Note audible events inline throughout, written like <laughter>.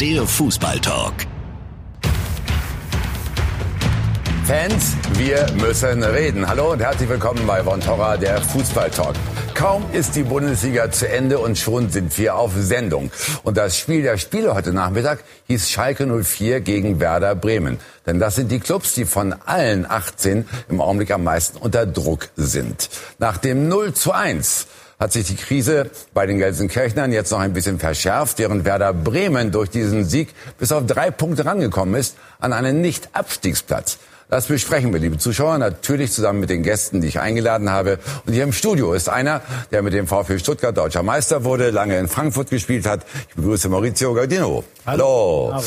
Der Fußballtalk. Fans, wir müssen reden. Hallo und herzlich willkommen bei Von Torra, der Fußballtalk. Kaum ist die Bundesliga zu Ende und schon sind wir auf Sendung. Und das Spiel der Spiele heute Nachmittag hieß Schalke 04 gegen Werder Bremen. Denn das sind die Clubs, die von allen 18 im Augenblick am meisten unter Druck sind. Nach dem 0 zu 1 hat sich die Krise bei den Gelsenkirchnern jetzt noch ein bisschen verschärft, während Werder Bremen durch diesen Sieg bis auf drei Punkte rangekommen ist an einen Nicht-Abstiegsplatz. Das besprechen wir, liebe Zuschauer, natürlich zusammen mit den Gästen, die ich eingeladen habe. Und hier im Studio ist einer, der mit dem VfB Stuttgart deutscher Meister wurde, lange in Frankfurt gespielt hat. Ich begrüße Maurizio Gardino. Hallo. Hallo.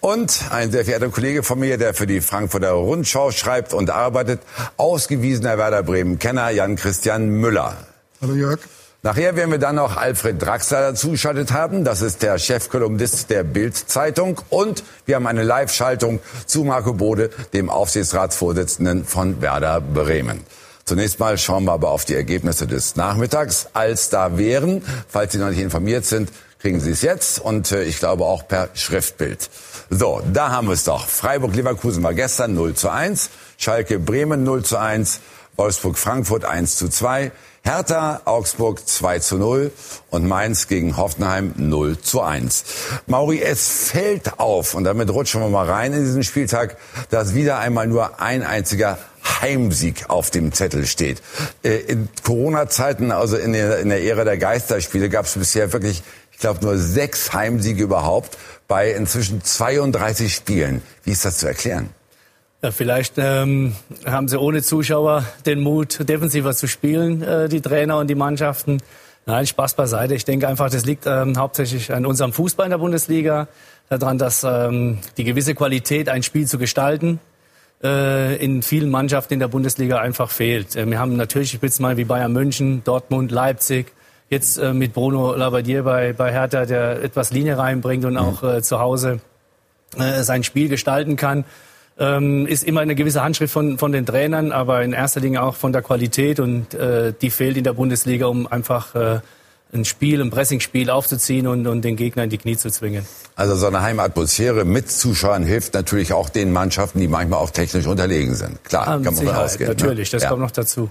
Und ein sehr verehrter Kollege von mir, der für die Frankfurter Rundschau schreibt und arbeitet, ausgewiesener Werder Bremen-Kenner Jan Christian Müller. Hallo Jörg. Nachher werden wir dann noch Alfred Draxler dazugeschaltet haben. Das ist der Chefkolumnist der Bild-Zeitung. Und wir haben eine Live-Schaltung zu Marco Bode, dem Aufsichtsratsvorsitzenden von Werder Bremen. Zunächst mal schauen wir aber auf die Ergebnisse des Nachmittags. Als da wären, falls Sie noch nicht informiert sind, kriegen Sie es jetzt und äh, ich glaube auch per Schriftbild. So, da haben wir es doch. Freiburg-Leverkusen war gestern 0 zu 1, Schalke-Bremen 0 zu 1, Wolfsburg-Frankfurt 1 zu 2, Hertha Augsburg 2 zu 0 und Mainz gegen Hoffenheim 0 zu 1. Mauri, es fällt auf, und damit rutschen wir mal rein in diesen Spieltag, dass wieder einmal nur ein einziger Heimsieg auf dem Zettel steht. Äh, in Corona-Zeiten, also in der, in der Ära der Geisterspiele, gab es bisher wirklich, ich glaube, nur sechs Heimsiege überhaupt bei inzwischen 32 Spielen. Wie ist das zu erklären? Ja, vielleicht ähm, haben sie ohne Zuschauer den Mut, defensiver zu spielen, äh, die Trainer und die Mannschaften. Nein, Spaß beiseite. Ich denke einfach, das liegt ähm, hauptsächlich an unserem Fußball in der Bundesliga, daran, dass ähm, die gewisse Qualität, ein Spiel zu gestalten, äh, in vielen Mannschaften in der Bundesliga einfach fehlt. Äh, wir haben natürlich Spitzen mal wie Bayern München, Dortmund, Leipzig, jetzt äh, mit Bruno Labbadia bei, bei Hertha, der etwas Linie reinbringt und auch äh, zu Hause äh, sein Spiel gestalten kann ähm, ist immer eine gewisse Handschrift von, von den Trainern, aber in erster Linie auch von der Qualität und äh, die fehlt in der Bundesliga, um einfach äh, ein Spiel, ein Pressingspiel aufzuziehen und, und den Gegner in die Knie zu zwingen. Also so eine Heimatmosphäre mit Zuschauern hilft natürlich auch den Mannschaften, die manchmal auch technisch unterlegen sind. Klar, ah, kann man davon ausgehen. Ne? Natürlich, ne? das ja. kommt noch dazu.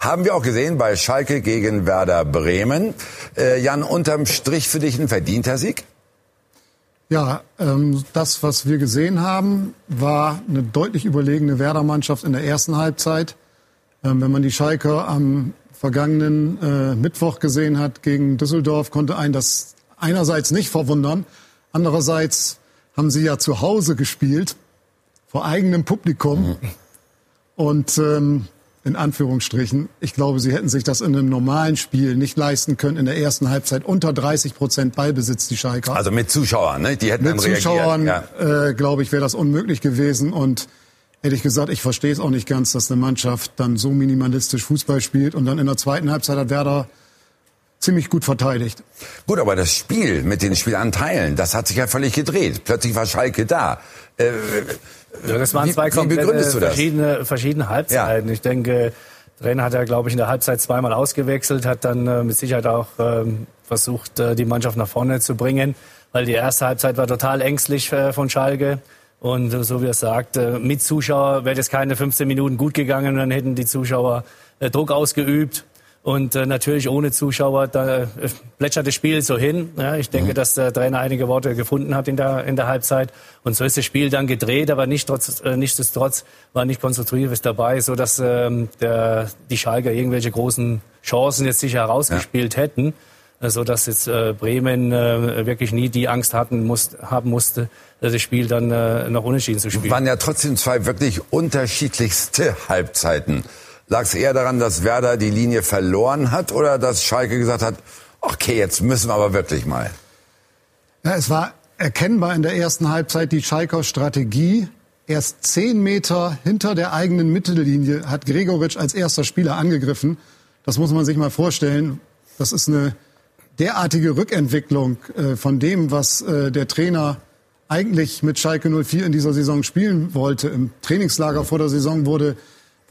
Haben wir auch gesehen bei Schalke gegen Werder Bremen. Äh, Jan, unterm Strich für dich ein verdienter Sieg? Ja, ähm, das, was wir gesehen haben, war eine deutlich überlegene Werder-Mannschaft in der ersten Halbzeit. Ähm, wenn man die Schalker am vergangenen äh, Mittwoch gesehen hat gegen Düsseldorf, konnte einen das einerseits nicht verwundern. Andererseits haben sie ja zu Hause gespielt, vor eigenem Publikum. Mhm. Und ähm, in Anführungsstrichen. Ich glaube, sie hätten sich das in einem normalen Spiel nicht leisten können. In der ersten Halbzeit unter 30 Prozent Ballbesitz die Schalker. Also mit Zuschauern, ne? Die hätten mit dann Zuschauern, ja. äh, glaube ich, wäre das unmöglich gewesen. Und ehrlich gesagt, ich verstehe es auch nicht ganz, dass eine Mannschaft dann so minimalistisch Fußball spielt und dann in der zweiten Halbzeit hat Werder ziemlich gut verteidigt. Gut, aber das Spiel mit den Spielanteilen, das hat sich ja völlig gedreht. Plötzlich war Schalke da. Äh, ja, das waren zwei komplett verschiedene, verschiedene Halbzeiten. Ja. Ich denke, Trainer hat ja, glaube ich, in der Halbzeit zweimal ausgewechselt, hat dann äh, mit Sicherheit auch ähm, versucht, äh, die Mannschaft nach vorne zu bringen, weil die erste Halbzeit war total ängstlich äh, von Schalke. Und äh, so wie er sagt, äh, mit Zuschauer wäre das keine 15 Minuten gut gegangen, dann hätten die Zuschauer äh, Druck ausgeübt. Und äh, natürlich ohne Zuschauer, da äh, plätschert das Spiel so hin. Ja, ich denke, mhm. dass der Trainer einige Worte gefunden hat in der, in der Halbzeit. Und so ist das Spiel dann gedreht, aber nicht trotz, äh, nichtsdestotrotz war nicht konstruktives dabei, so dass ähm, der, die Schalker irgendwelche großen Chancen jetzt sicher herausgespielt ja. hätten. Äh, so dass jetzt äh, Bremen äh, wirklich nie die Angst hatten, muss, haben musste, äh, das Spiel dann äh, noch unentschieden zu spielen. Waren ja trotzdem zwei wirklich unterschiedlichste Halbzeiten. Lag es eher daran, dass Werder die Linie verloren hat oder dass Schalke gesagt hat, okay, jetzt müssen wir aber wirklich mal? Ja, es war erkennbar in der ersten Halbzeit die Schalker Strategie. Erst zehn Meter hinter der eigenen Mittellinie hat Gregoritsch als erster Spieler angegriffen. Das muss man sich mal vorstellen. Das ist eine derartige Rückentwicklung äh, von dem, was äh, der Trainer eigentlich mit Schalke 04 in dieser Saison spielen wollte. Im Trainingslager vor der Saison wurde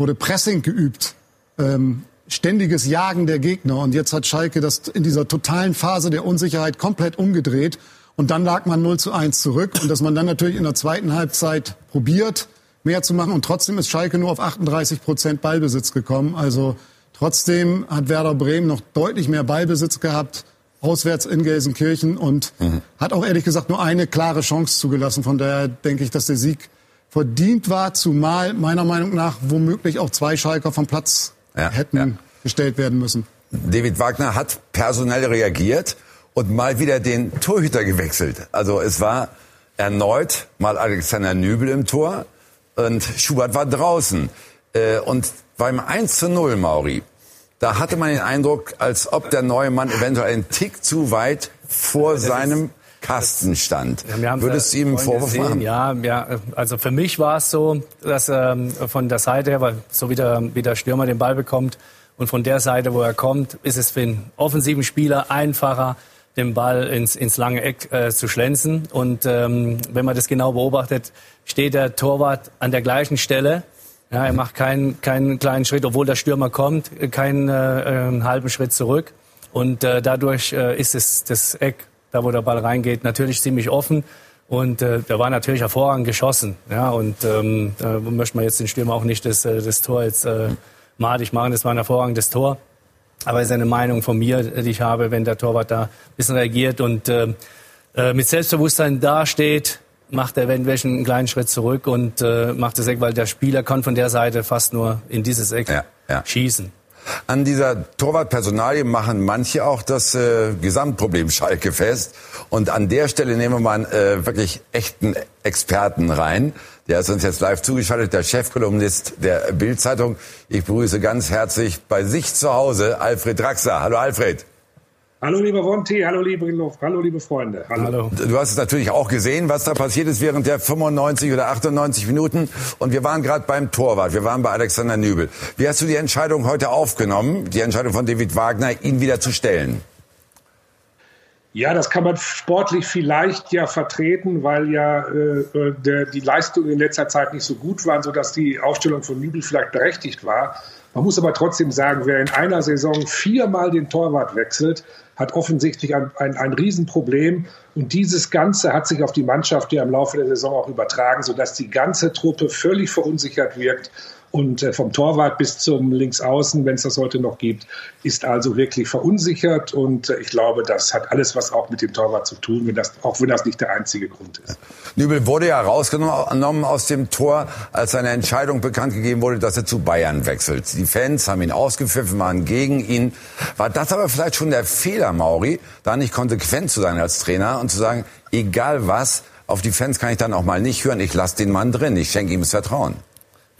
wurde Pressing geübt, ähm, ständiges Jagen der Gegner. Und jetzt hat Schalke das in dieser totalen Phase der Unsicherheit komplett umgedreht. Und dann lag man 0 zu 1 zurück. Und dass man dann natürlich in der zweiten Halbzeit probiert, mehr zu machen. Und trotzdem ist Schalke nur auf 38 Prozent Ballbesitz gekommen. Also trotzdem hat Werder Bremen noch deutlich mehr Ballbesitz gehabt, auswärts in Gelsenkirchen und mhm. hat auch ehrlich gesagt nur eine klare Chance zugelassen. Von daher denke ich, dass der Sieg verdient war, zumal meiner Meinung nach womöglich auch zwei Schalker vom Platz ja, hätten ja. gestellt werden müssen. David Wagner hat personell reagiert und mal wieder den Torhüter gewechselt. Also es war erneut mal Alexander Nübel im Tor und Schubert war draußen. Äh, und beim 1 zu 0, Mauri, da hatte man den Eindruck, als ob der neue Mann eventuell einen Tick zu weit vor seinem Kasten stand. Ja, Würdest du ihm einen Vorwurf gesehen, machen? Ja, ja, also für mich war es so, dass ähm, von der Seite her, weil so wie der, wie der Stürmer den Ball bekommt und von der Seite, wo er kommt, ist es für einen offensiven Spieler einfacher, den Ball ins, ins lange Eck äh, zu schlänzen. Und ähm, wenn man das genau beobachtet, steht der Torwart an der gleichen Stelle. Ja, er macht keinen, keinen kleinen Schritt, obwohl der Stürmer kommt, keinen äh, äh, halben Schritt zurück. Und äh, dadurch äh, ist es das Eck da wo der Ball reingeht, natürlich ziemlich offen. Und äh, der war natürlich hervorragend geschossen. Ja, und ähm, da möchte man jetzt den Stürmer auch nicht das, äh, das Tor jetzt äh, madig machen. Das war ein hervorragendes Tor. Aber es ist eine Meinung von mir, die ich habe, wenn der Torwart da ein bisschen reagiert und äh, äh, mit Selbstbewusstsein dasteht, macht er wenn welchen einen kleinen Schritt zurück und äh, macht das Eck, weil der Spieler kann von der Seite fast nur in dieses Eck ja, ja. schießen. An dieser Torwartpersonalie machen manche auch das äh, Gesamtproblem Schalke fest. Und an der Stelle nehmen wir mal einen äh, wirklich echten Experten rein. Der ist uns jetzt live zugeschaltet, der Chefkolumnist der Bild-Zeitung. Ich begrüße ganz herzlich bei sich zu Hause Alfred Draxler. Hallo Alfred. Hallo lieber Wonti, hallo liebe, hallo liebe Freunde. Hallo. hallo. Du hast es natürlich auch gesehen, was da passiert ist während der 95 oder 98 Minuten. Und wir waren gerade beim Torwart, wir waren bei Alexander Nübel. Wie hast du die Entscheidung heute aufgenommen, die Entscheidung von David Wagner, ihn wieder zu stellen? Ja, das kann man sportlich vielleicht ja vertreten, weil ja äh, äh der, die Leistungen in letzter Zeit nicht so gut waren, sodass die Aufstellung von Nübel vielleicht berechtigt war. Man muss aber trotzdem sagen, wer in einer Saison viermal den Torwart wechselt, hat offensichtlich ein, ein, ein Riesenproblem. Und dieses Ganze hat sich auf die Mannschaft ja im Laufe der Saison auch übertragen, sodass die ganze Truppe völlig verunsichert wirkt und äh, vom Torwart bis zum Linksaußen, wenn es das heute noch gibt, ist also wirklich verunsichert. Und äh, ich glaube, das hat alles was auch mit dem Torwart zu tun, wenn das, auch wenn das nicht der einzige Grund ist. Nübel wurde ja rausgenommen aus dem Tor, als seine Entscheidung bekannt gegeben wurde, dass er zu Bayern wechselt. Die Fans haben ihn ausgepfiffen, waren gegen ihn. War das aber vielleicht schon der Fehler, Mauri, da nicht konsequent zu sein als Trainer und zu sagen, egal was, auf die Fans kann ich dann auch mal nicht hören, ich lasse den Mann drin, ich schenke ihm das Vertrauen.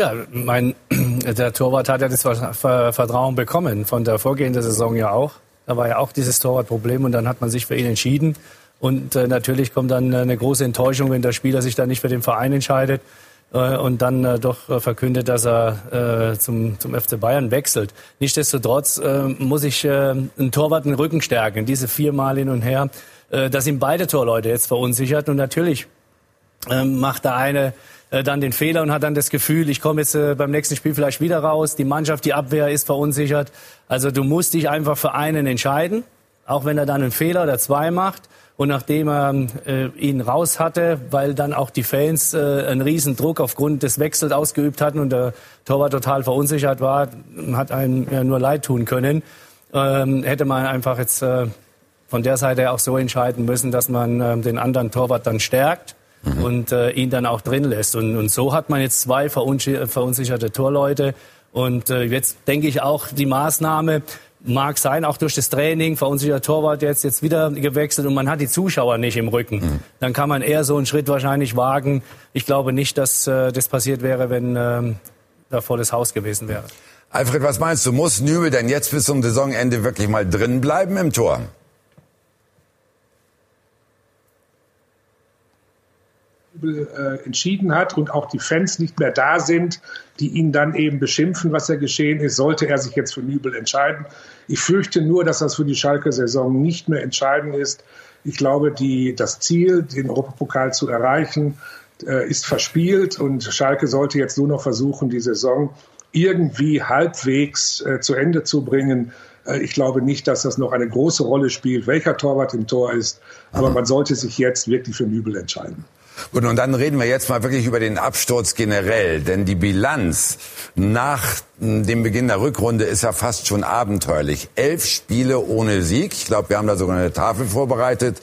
Ja, mein, <clears throat> der Torwart hat ja das Vertrauen bekommen, von der vorgehenden Saison ja auch. Da war ja auch dieses Torwartproblem und dann hat man sich für ihn entschieden. Und äh, natürlich kommt dann eine große Enttäuschung, wenn der Spieler sich dann nicht für den Verein entscheidet äh, und dann äh, doch äh, verkündet, dass er äh, zum, zum FC Bayern wechselt. Nichtsdestotrotz äh, muss ich äh, einen Torwart den Rücken stärken. Diese viermal hin und her, äh, dass ihm beide Torleute jetzt verunsichert. Und natürlich äh, macht der eine äh, dann den Fehler und hat dann das Gefühl, ich komme jetzt äh, beim nächsten Spiel vielleicht wieder raus. Die Mannschaft, die Abwehr ist verunsichert. Also du musst dich einfach für einen entscheiden, auch wenn er dann einen Fehler oder zwei macht. Und nachdem er äh, ihn raus hatte, weil dann auch die Fans äh, einen riesen Druck aufgrund des Wechsels ausgeübt hatten und der Torwart total verunsichert war, hat einem ja nur leid tun können, ähm, hätte man einfach jetzt äh, von der Seite auch so entscheiden müssen, dass man äh, den anderen Torwart dann stärkt mhm. und äh, ihn dann auch drin lässt. Und, und so hat man jetzt zwei verunsicherte Torleute. Und äh, jetzt denke ich auch, die Maßnahme mag sein, auch durch das Training, verunsicherter Torwart jetzt, jetzt wieder gewechselt und man hat die Zuschauer nicht im Rücken. Mhm. Dann kann man eher so einen Schritt wahrscheinlich wagen. Ich glaube nicht, dass äh, das passiert wäre, wenn ähm, da volles Haus gewesen wäre. Alfred, was meinst du, muss Nübel denn jetzt bis zum Saisonende wirklich mal drin bleiben im Tor? Äh, entschieden hat und auch die Fans nicht mehr da sind, die ihn dann eben beschimpfen, was ja geschehen ist, sollte er sich jetzt für Nübel entscheiden. Ich fürchte nur, dass das für die Schalke-Saison nicht mehr entscheidend ist. Ich glaube, die, das Ziel, den Europapokal zu erreichen, äh, ist verspielt und Schalke sollte jetzt nur noch versuchen, die Saison irgendwie halbwegs äh, zu Ende zu bringen. Äh, ich glaube nicht, dass das noch eine große Rolle spielt, welcher Torwart im Tor ist. Aber mhm. man sollte sich jetzt wirklich für Nübel entscheiden. Gut, und dann reden wir jetzt mal wirklich über den Absturz generell, denn die Bilanz nach dem Beginn der Rückrunde ist ja fast schon abenteuerlich. Elf Spiele ohne Sieg, ich glaube, wir haben da sogar eine Tafel vorbereitet,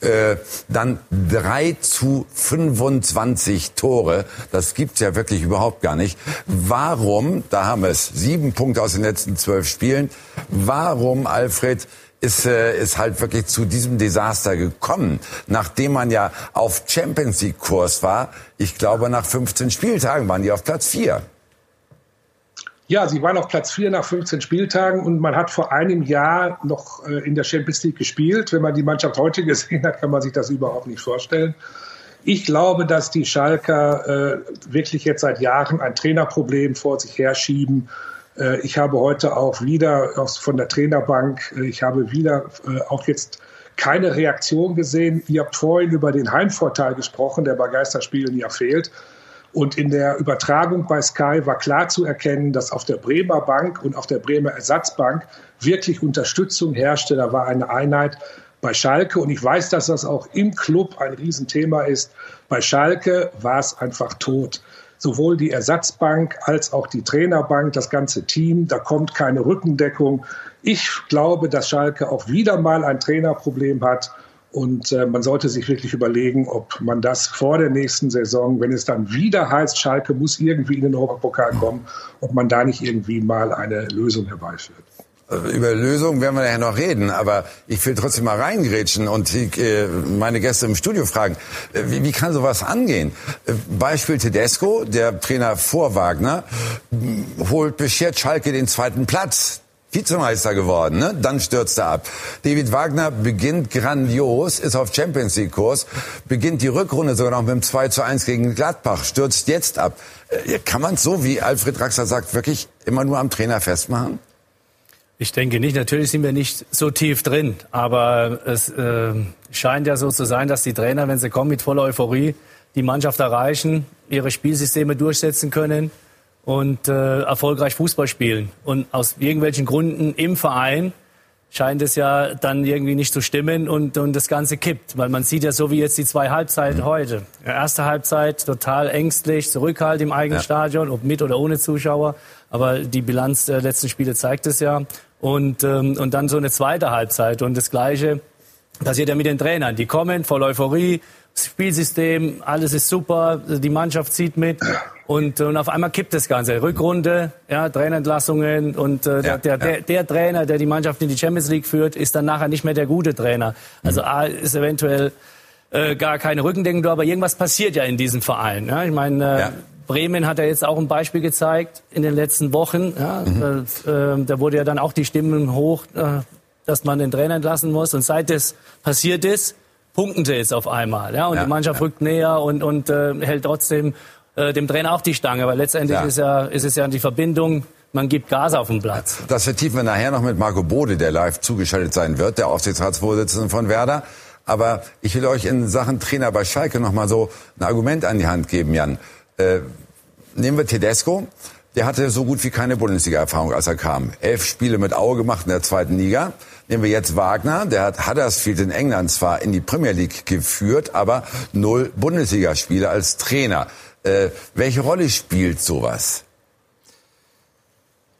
äh, dann drei zu 25 Tore, das gibt's ja wirklich überhaupt gar nicht. Warum, da haben wir es, sieben Punkte aus den letzten zwölf Spielen, warum, Alfred, ist, äh, ist halt wirklich zu diesem Desaster gekommen, nachdem man ja auf Champions League Kurs war. Ich glaube, nach 15 Spieltagen waren die auf Platz 4. Ja, sie waren auf Platz 4 nach 15 Spieltagen und man hat vor einem Jahr noch äh, in der Champions League gespielt. Wenn man die Mannschaft heute <laughs> gesehen hat, kann man sich das überhaupt nicht vorstellen. Ich glaube, dass die Schalker äh, wirklich jetzt seit Jahren ein Trainerproblem vor sich herschieben ich habe heute auch wieder von der Trainerbank, äh, ich habe wieder äh, auch jetzt keine Reaktion gesehen. Ihr habt vorhin über den Heimvorteil gesprochen, der bei Geisterspielen ja fehlt. Und in der Übertragung bei Sky war klar zu erkennen, dass auf der Bremer Bank und auf der Bremer Ersatzbank wirklich Unterstützung herrschte. Da war eine Einheit bei Schalke. Und ich weiß, dass das auch im Club ein Riesenthema ist. Bei Schalke war es einfach tot sowohl die Ersatzbank als auch die Trainerbank, das ganze Team. Da kommt keine Rückendeckung. Ich glaube, dass Schalke auch wieder mal ein Trainerproblem hat. Und äh, man sollte sich wirklich überlegen, ob man das vor der nächsten Saison, wenn es dann wieder heißt, Schalke muss irgendwie in den Europapokal kommen, ob man da nicht irgendwie mal eine Lösung herbeiführt. Äh, über Lösungen werden wir ja noch reden, aber ich will trotzdem mal reingrätschen und äh, meine Gäste im Studio fragen, äh, wie, wie kann sowas angehen? Beispiel Tedesco, der Trainer vor Wagner, holt beschert Schalke den zweiten Platz. Vizemeister geworden, ne? dann stürzt er ab. David Wagner beginnt grandios, ist auf Champions League Kurs, beginnt die Rückrunde sogar noch mit dem 2 zu 1 gegen Gladbach, stürzt jetzt ab. Kann man so, wie Alfred Draxler sagt, wirklich immer nur am Trainer festmachen? Ich denke nicht. Natürlich sind wir nicht so tief drin. Aber es äh, scheint ja so zu sein, dass die Trainer, wenn sie kommen mit voller Euphorie, die Mannschaft erreichen, ihre Spielsysteme durchsetzen können und äh, erfolgreich Fußball spielen. Und aus irgendwelchen Gründen im Verein scheint es ja dann irgendwie nicht zu stimmen und, und das Ganze kippt. Weil man sieht ja so wie jetzt die zwei Halbzeiten mhm. heute. Erste Halbzeit total ängstlich, Zurückhalt im eigenen ja. Stadion, ob mit oder ohne Zuschauer. Aber die Bilanz der letzten Spiele zeigt es ja und, ähm, und dann so eine zweite Halbzeit. Und das Gleiche passiert ja mit den Trainern. Die kommen voll Euphorie, Spielsystem, alles ist super, die Mannschaft zieht mit und, und auf einmal kippt das Ganze. Rückrunde, ja, Trainerentlassungen und äh, ja, der, der, ja. der, Trainer, der die Mannschaft in die Champions League führt, ist dann nachher nicht mehr der gute Trainer. Also A ist eventuell äh, gar keine Rückendeckung, aber irgendwas passiert ja in diesem Verein. Ja? Ich meine, äh, ja. Bremen hat er jetzt auch ein Beispiel gezeigt in den letzten Wochen. Ja, mhm. äh, äh, da wurde ja dann auch die Stimmen hoch, äh, dass man den Trainer entlassen muss. Und seit das passiert ist, punkten sie jetzt auf einmal. Ja, und ja, die Mannschaft ja. rückt näher und, und äh, hält trotzdem äh, dem Trainer auch die Stange. Weil letztendlich ja. Ist, ja, ist es ja die Verbindung man gibt Gas auf den Platz. Das vertiefen wir nachher noch mit Marco Bode, der live zugeschaltet sein wird, der Aufsichtsratsvorsitzende von Werder. Aber ich will euch in Sachen Trainer bei Schalke noch mal so ein Argument an die Hand geben, Jan. Äh, nehmen wir Tedesco. Der hatte so gut wie keine Bundesliga-Erfahrung, als er kam. Elf Spiele mit Aue gemacht in der zweiten Liga. Nehmen wir jetzt Wagner. Der hat Huddersfield in England zwar in die Premier League geführt, aber null Bundesligaspiele als Trainer. Äh, welche Rolle spielt sowas?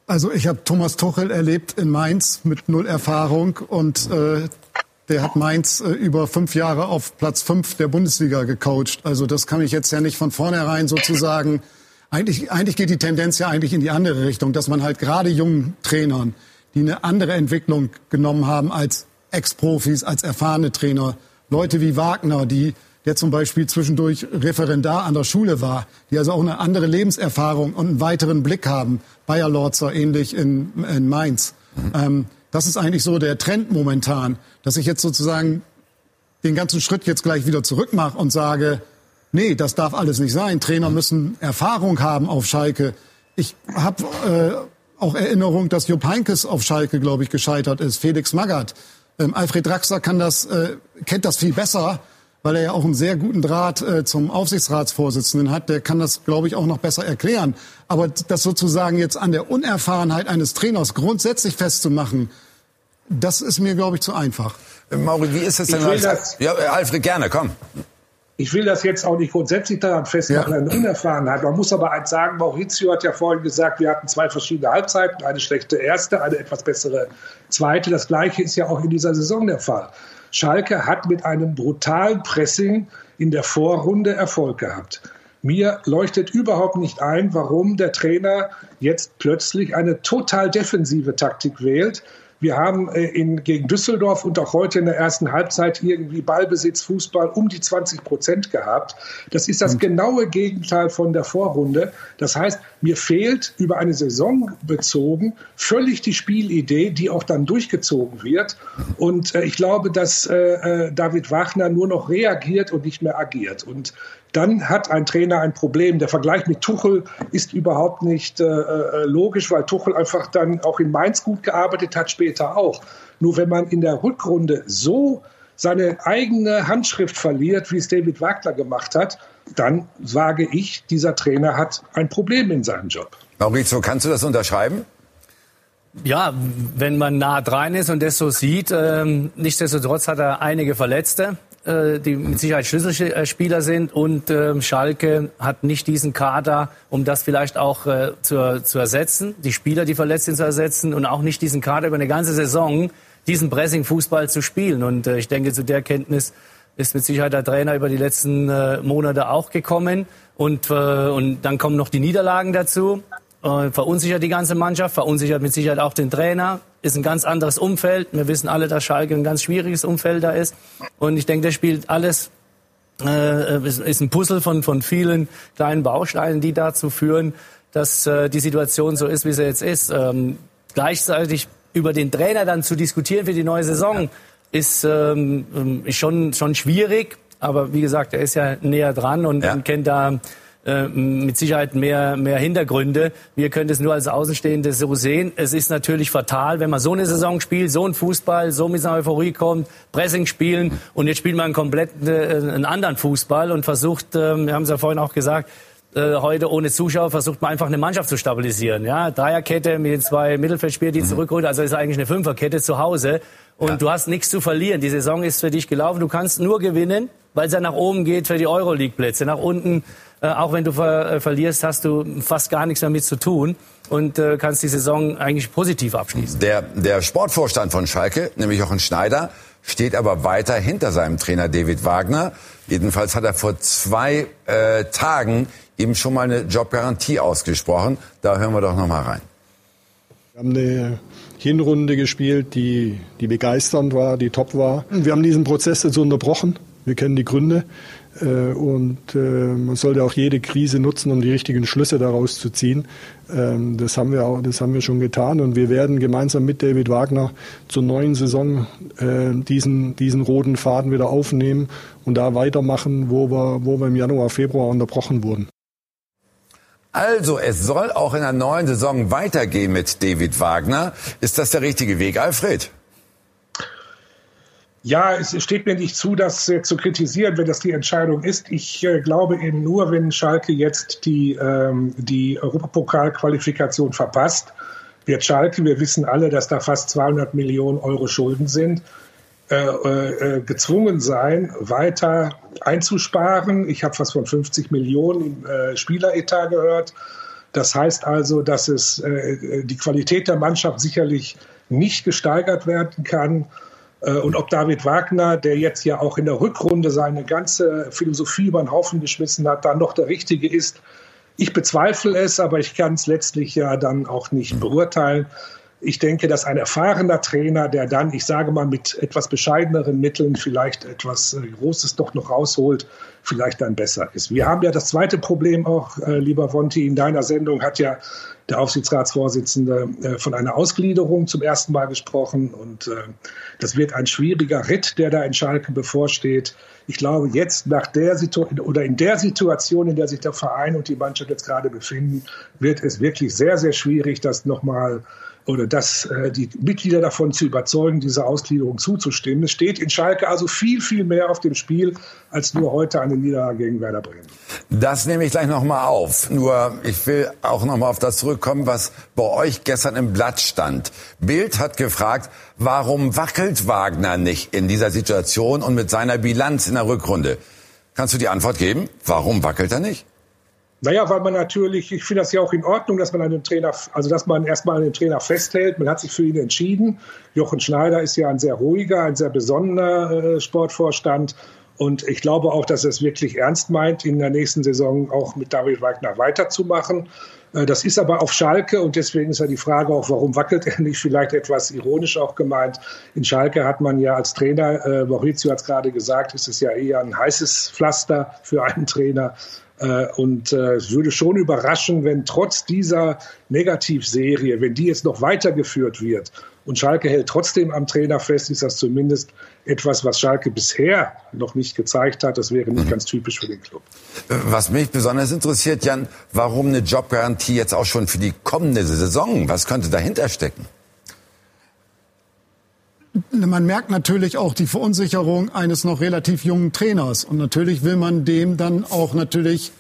Also ich habe Thomas Tuchel erlebt in Mainz mit null Erfahrung und äh, der hat Mainz äh, über fünf Jahre auf Platz fünf der Bundesliga gecoacht. Also das kann ich jetzt ja nicht von vornherein sozusagen. Eigentlich, eigentlich geht die Tendenz ja eigentlich in die andere Richtung, dass man halt gerade jungen Trainern, die eine andere Entwicklung genommen haben als Ex-Profis, als erfahrene Trainer, Leute wie Wagner, die der zum Beispiel zwischendurch Referendar an der Schule war, die also auch eine andere Lebenserfahrung und einen weiteren Blick haben. Bayer Lorzer ähnlich in, in Mainz. Mhm. Ähm, das ist eigentlich so der Trend momentan, dass ich jetzt sozusagen den ganzen Schritt jetzt gleich wieder zurück mache und sage, nee, das darf alles nicht sein. Trainer müssen Erfahrung haben auf Schalke. Ich habe äh, auch Erinnerung, dass Jupp Heinkes auf Schalke, glaube ich, gescheitert ist. Felix Magath. Ähm, Alfred Draxler kann das, äh, kennt das viel besser. weil er ja auch einen sehr guten Draht äh, zum Aufsichtsratsvorsitzenden hat. Der kann das, glaube ich, auch noch besser erklären. Aber das sozusagen jetzt an der Unerfahrenheit eines Trainers grundsätzlich festzumachen, das ist mir, glaube ich, zu einfach. Mauri, wie ist es denn? Als, ja, Alfred, gerne, komm. Ich will das jetzt auch nicht grundsätzlich daran festmachen, ja. eine Unerfahrenheit. Man muss aber eins sagen, Maurizio hat ja vorhin gesagt, wir hatten zwei verschiedene Halbzeiten, eine schlechte erste, eine etwas bessere zweite. Das gleiche ist ja auch in dieser Saison der Fall. Schalke hat mit einem brutalen Pressing in der Vorrunde Erfolg gehabt. Mir leuchtet überhaupt nicht ein, warum der Trainer jetzt plötzlich eine total defensive Taktik wählt, wir haben äh, in, gegen Düsseldorf und auch heute in der ersten Halbzeit irgendwie Ballbesitz, Fußball um die 20 Prozent gehabt. Das ist das genaue Gegenteil von der Vorrunde. Das heißt, mir fehlt über eine Saison bezogen völlig die Spielidee, die auch dann durchgezogen wird. Und äh, ich glaube, dass äh, David Wagner nur noch reagiert und nicht mehr agiert. Und dann hat ein Trainer ein Problem. Der Vergleich mit Tuchel ist überhaupt nicht logisch, weil Tuchel einfach dann auch in Mainz gut gearbeitet hat, später auch. Nur wenn man in der Rückrunde so seine eigene Handschrift verliert, wie es David Wagner gemacht hat, dann sage ich, dieser Trainer hat ein Problem in seinem Job. Maurizio, kannst du das unterschreiben? Ja, wenn man nah dran ist und das so sieht, ähm, nichtsdestotrotz hat er einige Verletzte. Äh, die mit Sicherheit Schlüsselspieler sind und äh, Schalke hat nicht diesen Kader, um das vielleicht auch äh, zu, zu ersetzen, die Spieler, die verletzt sind, zu ersetzen und auch nicht diesen Kader über eine ganze Saison diesen Pressing-Fußball zu spielen. Und äh, ich denke, zu der Kenntnis ist mit Sicherheit der Trainer über die letzten äh, Monate auch gekommen. Und, äh, und dann kommen noch die Niederlagen dazu. Äh, verunsichert die ganze Mannschaft, verunsichert mit Sicherheit auch den Trainer. Ist ein ganz anderes Umfeld. Wir wissen alle, dass Schalke ein ganz schwieriges Umfeld da ist. Und ich denke, das spielt alles, äh, ist ein Puzzle von, von vielen kleinen Bausteinen, die dazu führen, dass äh, die Situation so ist, wie sie jetzt ist. Ähm, gleichzeitig über den Trainer dann zu diskutieren für die neue Saison ist, ähm, ist schon, schon schwierig. Aber wie gesagt, er ist ja näher dran und, ja. und kennt da äh, mit Sicherheit mehr, mehr Hintergründe. Wir können es nur als Außenstehende so sehen. Es ist natürlich fatal, wenn man so eine Saison spielt, so ein Fußball, so mit einer Euphorie kommt, Pressing spielen und jetzt spielt man komplett äh, einen anderen Fußball und versucht, äh, wir haben es ja vorhin auch gesagt, äh, heute ohne Zuschauer versucht man einfach eine Mannschaft zu stabilisieren. Ja, Dreierkette mit den zwei Mittelfeldspielern, die mhm. zurückholen. Also ist eigentlich eine Fünferkette zu Hause. Und ja. du hast nichts zu verlieren. Die Saison ist für dich gelaufen. Du kannst nur gewinnen, weil es ja nach oben geht für die Euroleague-Plätze. Nach unten äh, auch wenn du ver äh, verlierst, hast du fast gar nichts damit zu tun und äh, kannst die Saison eigentlich positiv abschließen. Der, der Sportvorstand von Schalke, nämlich Jochen Schneider, steht aber weiter hinter seinem Trainer David Wagner. Jedenfalls hat er vor zwei äh, Tagen ihm schon mal eine Jobgarantie ausgesprochen. Da hören wir doch noch mal rein. Wir haben eine Hinrunde gespielt, die, die begeisternd war, die top war. Wir haben diesen Prozess jetzt unterbrochen. Wir kennen die Gründe. Äh, und äh, man sollte auch jede Krise nutzen, um die richtigen Schlüsse daraus zu ziehen. Ähm, das haben wir auch, das haben wir schon getan und wir werden gemeinsam mit David Wagner zur neuen Saison äh, diesen, diesen roten Faden wieder aufnehmen und da weitermachen, wo wir, wo wir im Januar, Februar unterbrochen wurden. Also, es soll auch in der neuen Saison weitergehen mit David Wagner. Ist das der richtige Weg, Alfred? Ja, es steht mir nicht zu, das äh, zu kritisieren, wenn das die Entscheidung ist. Ich äh, glaube eben nur, wenn Schalke jetzt die, ähm, die Europapokalqualifikation verpasst, wird Schalke, wir wissen alle, dass da fast 200 Millionen Euro Schulden sind, äh, äh, gezwungen sein, weiter einzusparen. Ich habe fast von 50 Millionen im äh, Spieleretat gehört. Das heißt also, dass es äh, die Qualität der Mannschaft sicherlich nicht gesteigert werden kann. Äh, und ob David Wagner, der jetzt ja auch in der Rückrunde seine ganze Philosophie über den Haufen geschmissen hat, dann noch der Richtige ist, ich bezweifle es, aber ich kann es letztlich ja dann auch nicht beurteilen. Ich denke, dass ein erfahrener Trainer, der dann, ich sage mal, mit etwas bescheideneren Mitteln vielleicht etwas äh, Großes doch noch rausholt, vielleicht dann besser ist. Wir haben ja das zweite Problem auch, äh, lieber Vonti, in deiner Sendung hat ja der Aufsichtsratsvorsitzende äh, von einer Ausgliederung zum ersten Mal gesprochen. Und äh, das wird ein schwieriger Ritt, der da in Schalke bevorsteht. Ich glaube, jetzt nach der Situation oder in der Situation, in der sich der Verein und die Mannschaft jetzt gerade befinden, wird es wirklich sehr, sehr schwierig, das nochmal oder dass äh, die Mitglieder davon zu überzeugen, dieser Ausgliederung zuzustimmen. Es steht in Schalke also viel, viel mehr auf dem Spiel als nur heute eine Niederlage gegen Werder Bremen. Das nehme ich gleich nochmal auf. Nur ich will auch nochmal auf das zurückkommen, was bei euch gestern im Blatt stand. Bild hat gefragt, warum wackelt Wagner nicht in dieser Situation und mit seiner Bilanz in der Rückrunde? Kannst du die Antwort geben? Warum wackelt er nicht? Naja, weil man natürlich, ich finde das ja auch in Ordnung, dass man einen Trainer, also dass man erstmal den Trainer festhält. Man hat sich für ihn entschieden. Jochen Schneider ist ja ein sehr ruhiger, ein sehr besonderer äh, Sportvorstand. Und ich glaube auch, dass er es wirklich ernst meint, in der nächsten Saison auch mit David Wagner weiterzumachen. Äh, das ist aber auf Schalke und deswegen ist ja die Frage auch, warum wackelt er nicht? Vielleicht etwas ironisch auch gemeint. In Schalke hat man ja als Trainer, äh, Maurizio hat es gerade gesagt, ist es ja eher ein heißes Pflaster für einen Trainer. Äh, und äh, es würde schon überraschen, wenn trotz dieser Negativserie, wenn die jetzt noch weitergeführt wird und Schalke hält trotzdem am Trainer fest, ist das zumindest etwas, was Schalke bisher noch nicht gezeigt hat. Das wäre nicht mhm. ganz typisch für den Club. Was mich besonders interessiert, Jan, warum eine Jobgarantie jetzt auch schon für die kommende Saison? Was könnte dahinter stecken? Man merkt natürlich auch die Verunsicherung eines noch relativ jungen Trainers. Und natürlich will man dem dann auch natürlich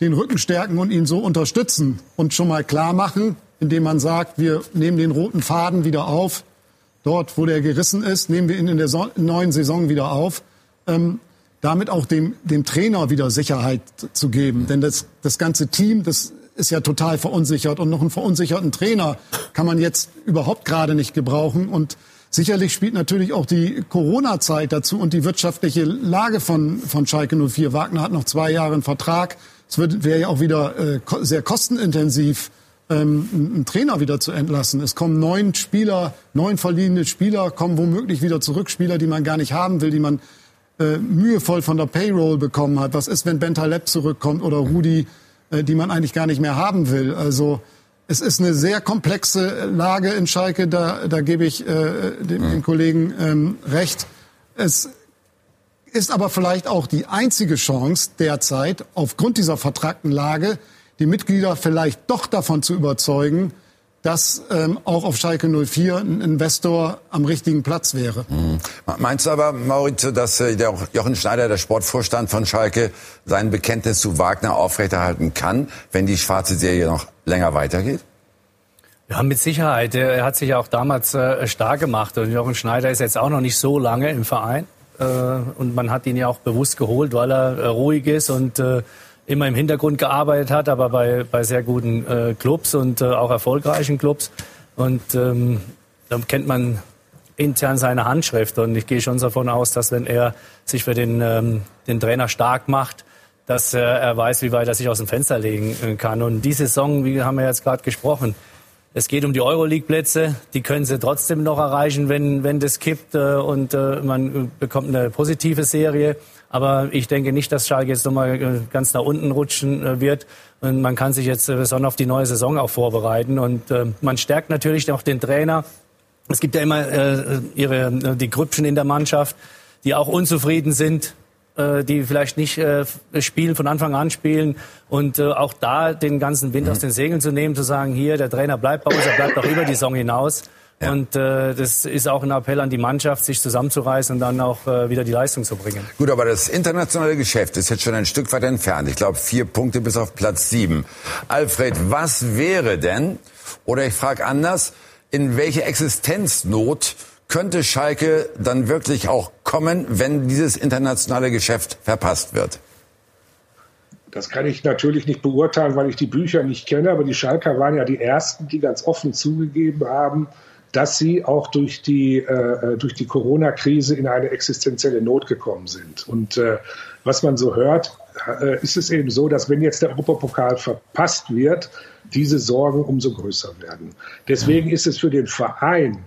den Rücken stärken und ihn so unterstützen und schon mal klar machen, indem man sagt, wir nehmen den roten Faden wieder auf. Dort, wo der gerissen ist, nehmen wir ihn in der so neuen Saison wieder auf. Ähm, damit auch dem, dem Trainer wieder Sicherheit zu geben. Denn das, das ganze Team, das ist ja total verunsichert. Und noch einen verunsicherten Trainer kann man jetzt überhaupt gerade nicht gebrauchen. Und Sicherlich spielt natürlich auch die Corona-Zeit dazu und die wirtschaftliche Lage von, von Schalke 04. Wagner hat noch zwei Jahre einen Vertrag. Es wäre ja auch wieder äh, sehr kostenintensiv, ähm, einen Trainer wieder zu entlassen. Es kommen neun Spieler, neun verliehene Spieler, kommen womöglich wieder zurück, Spieler, die man gar nicht haben will, die man äh, mühevoll von der Payroll bekommen hat. Was ist, wenn Bentaleb zurückkommt oder Rudi, äh, die man eigentlich gar nicht mehr haben will? Also es ist eine sehr komplexe Lage in Schalke, da, da gebe ich äh, dem, den Kollegen ähm, recht. Es ist aber vielleicht auch die einzige Chance derzeit, aufgrund dieser vertragten Lage, die Mitglieder vielleicht doch davon zu überzeugen, dass ähm, auch auf Schalke 04 ein Investor am richtigen Platz wäre. Mhm. Meinst du aber, Maurizio, dass äh, der Jochen Schneider, der Sportvorstand von Schalke, sein Bekenntnis zu Wagner aufrechterhalten kann, wenn die schwarze Serie noch länger weitergeht? Ja, mit Sicherheit. Er hat sich auch damals äh, stark gemacht. Und Jochen Schneider ist jetzt auch noch nicht so lange im Verein. Äh, und man hat ihn ja auch bewusst geholt, weil er äh, ruhig ist und immer im Hintergrund gearbeitet hat, aber bei, bei sehr guten Clubs und auch erfolgreichen Clubs. Und ähm, dann kennt man intern seine Handschrift. Und ich gehe schon davon aus, dass wenn er sich für den, ähm, den Trainer stark macht, dass äh, er weiß, wie weit er sich aus dem Fenster legen äh, kann. Und die Saison, wie haben wir jetzt gerade gesprochen, es geht um die Euroleague-Plätze. Die können sie trotzdem noch erreichen, wenn, wenn das kippt äh, und äh, man bekommt eine positive Serie. Aber ich denke nicht, dass Schalke jetzt nochmal ganz nach unten rutschen wird. Und man kann sich jetzt besonders auf die neue Saison auch vorbereiten. Und man stärkt natürlich auch den Trainer. Es gibt ja immer ihre, die Grüppchen in der Mannschaft, die auch unzufrieden sind äh, die vielleicht nicht äh, spielen, von Anfang an spielen und äh, auch da den ganzen Wind mhm. aus den Segeln zu nehmen, zu sagen, hier, der Trainer bleibt bei uns, er bleibt auch über die Saison hinaus. Ja. Und äh, das ist auch ein Appell an die Mannschaft, sich zusammenzureißen und dann auch äh, wieder die Leistung zu bringen. Gut, aber das internationale Geschäft ist jetzt schon ein Stück weit entfernt. Ich glaube, vier Punkte bis auf Platz sieben. Alfred, was wäre denn, oder ich frage anders, in welche Existenznot könnte Schalke dann wirklich auch kommen, wenn dieses internationale Geschäft verpasst wird? Das kann ich natürlich nicht beurteilen, weil ich die Bücher nicht kenne, aber die Schalker waren ja die ersten, die ganz offen zugegeben haben, dass sie auch durch die, äh, durch die Corona-Krise in eine existenzielle Not gekommen sind. Und äh, was man so hört, äh, ist es eben so, dass wenn jetzt der Europapokal verpasst wird, diese Sorgen umso größer werden. Deswegen ist es für den Verein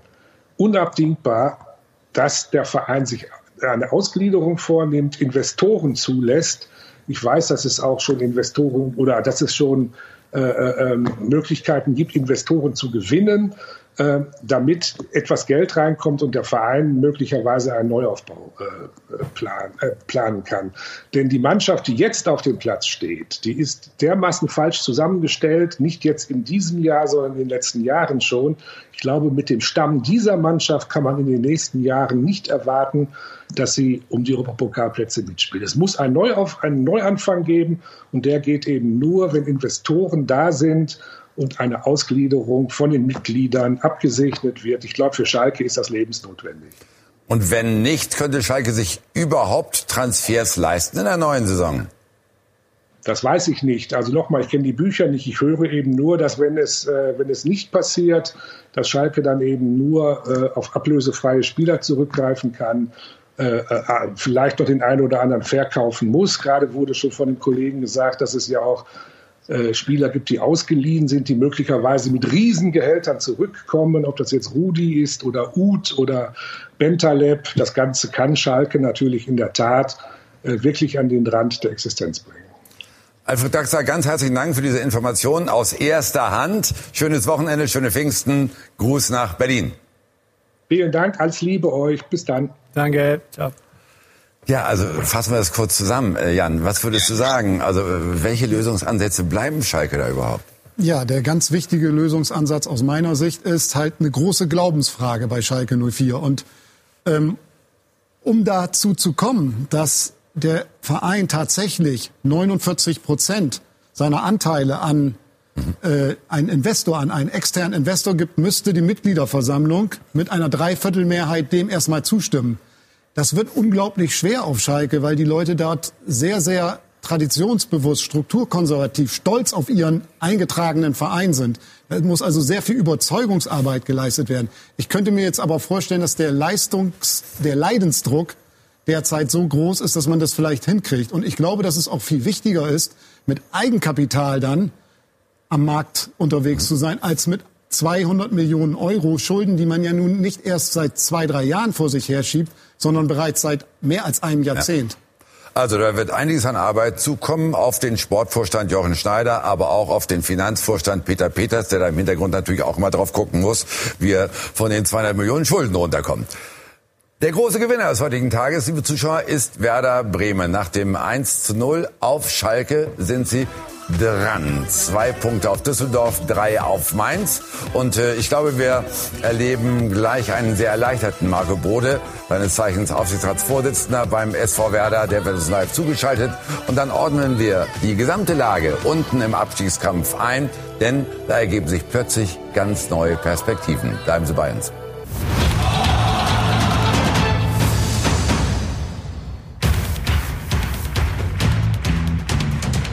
unabdingbar, dass der Verein sich eine Ausgliederung vornimmt, Investoren zulässt. Ich weiß, dass es auch schon Investoren oder dass es schon äh, äh, ähm, Möglichkeiten gibt, Investoren zu gewinnen. Äh, damit etwas Geld reinkommt und der Verein möglicherweise einen Neuaufbau äh, plan, äh, planen kann. Denn die Mannschaft, die jetzt auf dem Platz steht, die ist dermaßen falsch zusammengestellt, nicht jetzt in diesem Jahr, sondern in den letzten Jahren schon. Ich glaube, mit dem Stamm dieser Mannschaft kann man in den nächsten Jahren nicht erwarten, dass sie um die Europapokalplätze mitspielt. Es muss einen, Neuauf, einen Neuanfang geben und der geht eben nur, wenn Investoren da sind und eine Ausgliederung von den Mitgliedern abgesegnet wird. Ich glaube, für Schalke ist das lebensnotwendig. Und wenn nicht, könnte Schalke sich überhaupt Transfers leisten in der neuen Saison? Das weiß ich nicht. Also nochmal, ich kenne die Bücher nicht. Ich höre eben nur, dass wenn es, äh, wenn es nicht passiert, dass Schalke dann eben nur äh, auf ablösefreie Spieler zurückgreifen kann, äh, äh vielleicht doch den einen oder anderen verkaufen muss. Gerade wurde schon von den Kollegen gesagt, dass es ja auch äh, Spieler gibt, die ausgeliehen sind, die möglicherweise mit Riesengehältern zurückkommen, ob das jetzt Rudi ist oder Uth oder Bentaleb. Das Ganze kann Schalke natürlich in der Tat äh, wirklich an den Rand der Existenz bringen. Alfred Daxler, ganz herzlichen Dank für diese Informationen aus erster Hand. Schönes Wochenende, schöne Pfingsten. Gruß nach Berlin. Vielen Dank, alles Liebe euch. Bis dann. Danke. Ciao. Ja, also fassen wir das kurz zusammen. Äh, Jan, was würdest du sagen? Also äh, welche Lösungsansätze bleiben Schalke da überhaupt? Ja, der ganz wichtige Lösungsansatz aus meiner Sicht ist halt eine große Glaubensfrage bei Schalke 04. Und ähm, um dazu zu kommen, dass der Verein tatsächlich 49 Prozent seiner Anteile an äh, einen Investor, an einen externen Investor gibt, müsste die Mitgliederversammlung mit einer Dreiviertelmehrheit dem erstmal zustimmen. Das wird unglaublich schwer auf Schalke, weil die Leute dort sehr, sehr traditionsbewusst, strukturkonservativ, stolz auf ihren eingetragenen Verein sind. Es muss also sehr viel Überzeugungsarbeit geleistet werden. Ich könnte mir jetzt aber vorstellen, dass der Leistungs-, der Leidensdruck derzeit so groß ist, dass man das vielleicht hinkriegt. Und ich glaube, dass es auch viel wichtiger ist, mit Eigenkapital dann am Markt unterwegs zu sein, als mit 200 Millionen Euro Schulden, die man ja nun nicht erst seit zwei, drei Jahren vor sich herschiebt, sondern bereits seit mehr als einem Jahrzehnt. Ja. Also da wird einiges an Arbeit zukommen auf den Sportvorstand Jochen Schneider, aber auch auf den Finanzvorstand Peter Peters, der da im Hintergrund natürlich auch mal drauf gucken muss, wie er von den 200 Millionen Schulden runterkommt. Der große Gewinner des heutigen Tages, liebe Zuschauer, ist Werder Bremen. Nach dem 1 zu 0 auf Schalke sind sie dran. Zwei Punkte auf Düsseldorf, drei auf Mainz. Und äh, ich glaube, wir erleben gleich einen sehr erleichterten Marco Bode, seines Zeichens Aufsichtsratsvorsitzender beim SV Werder, der wird uns live zugeschaltet. Und dann ordnen wir die gesamte Lage unten im Abstiegskampf ein, denn da ergeben sich plötzlich ganz neue Perspektiven. Bleiben Sie bei uns.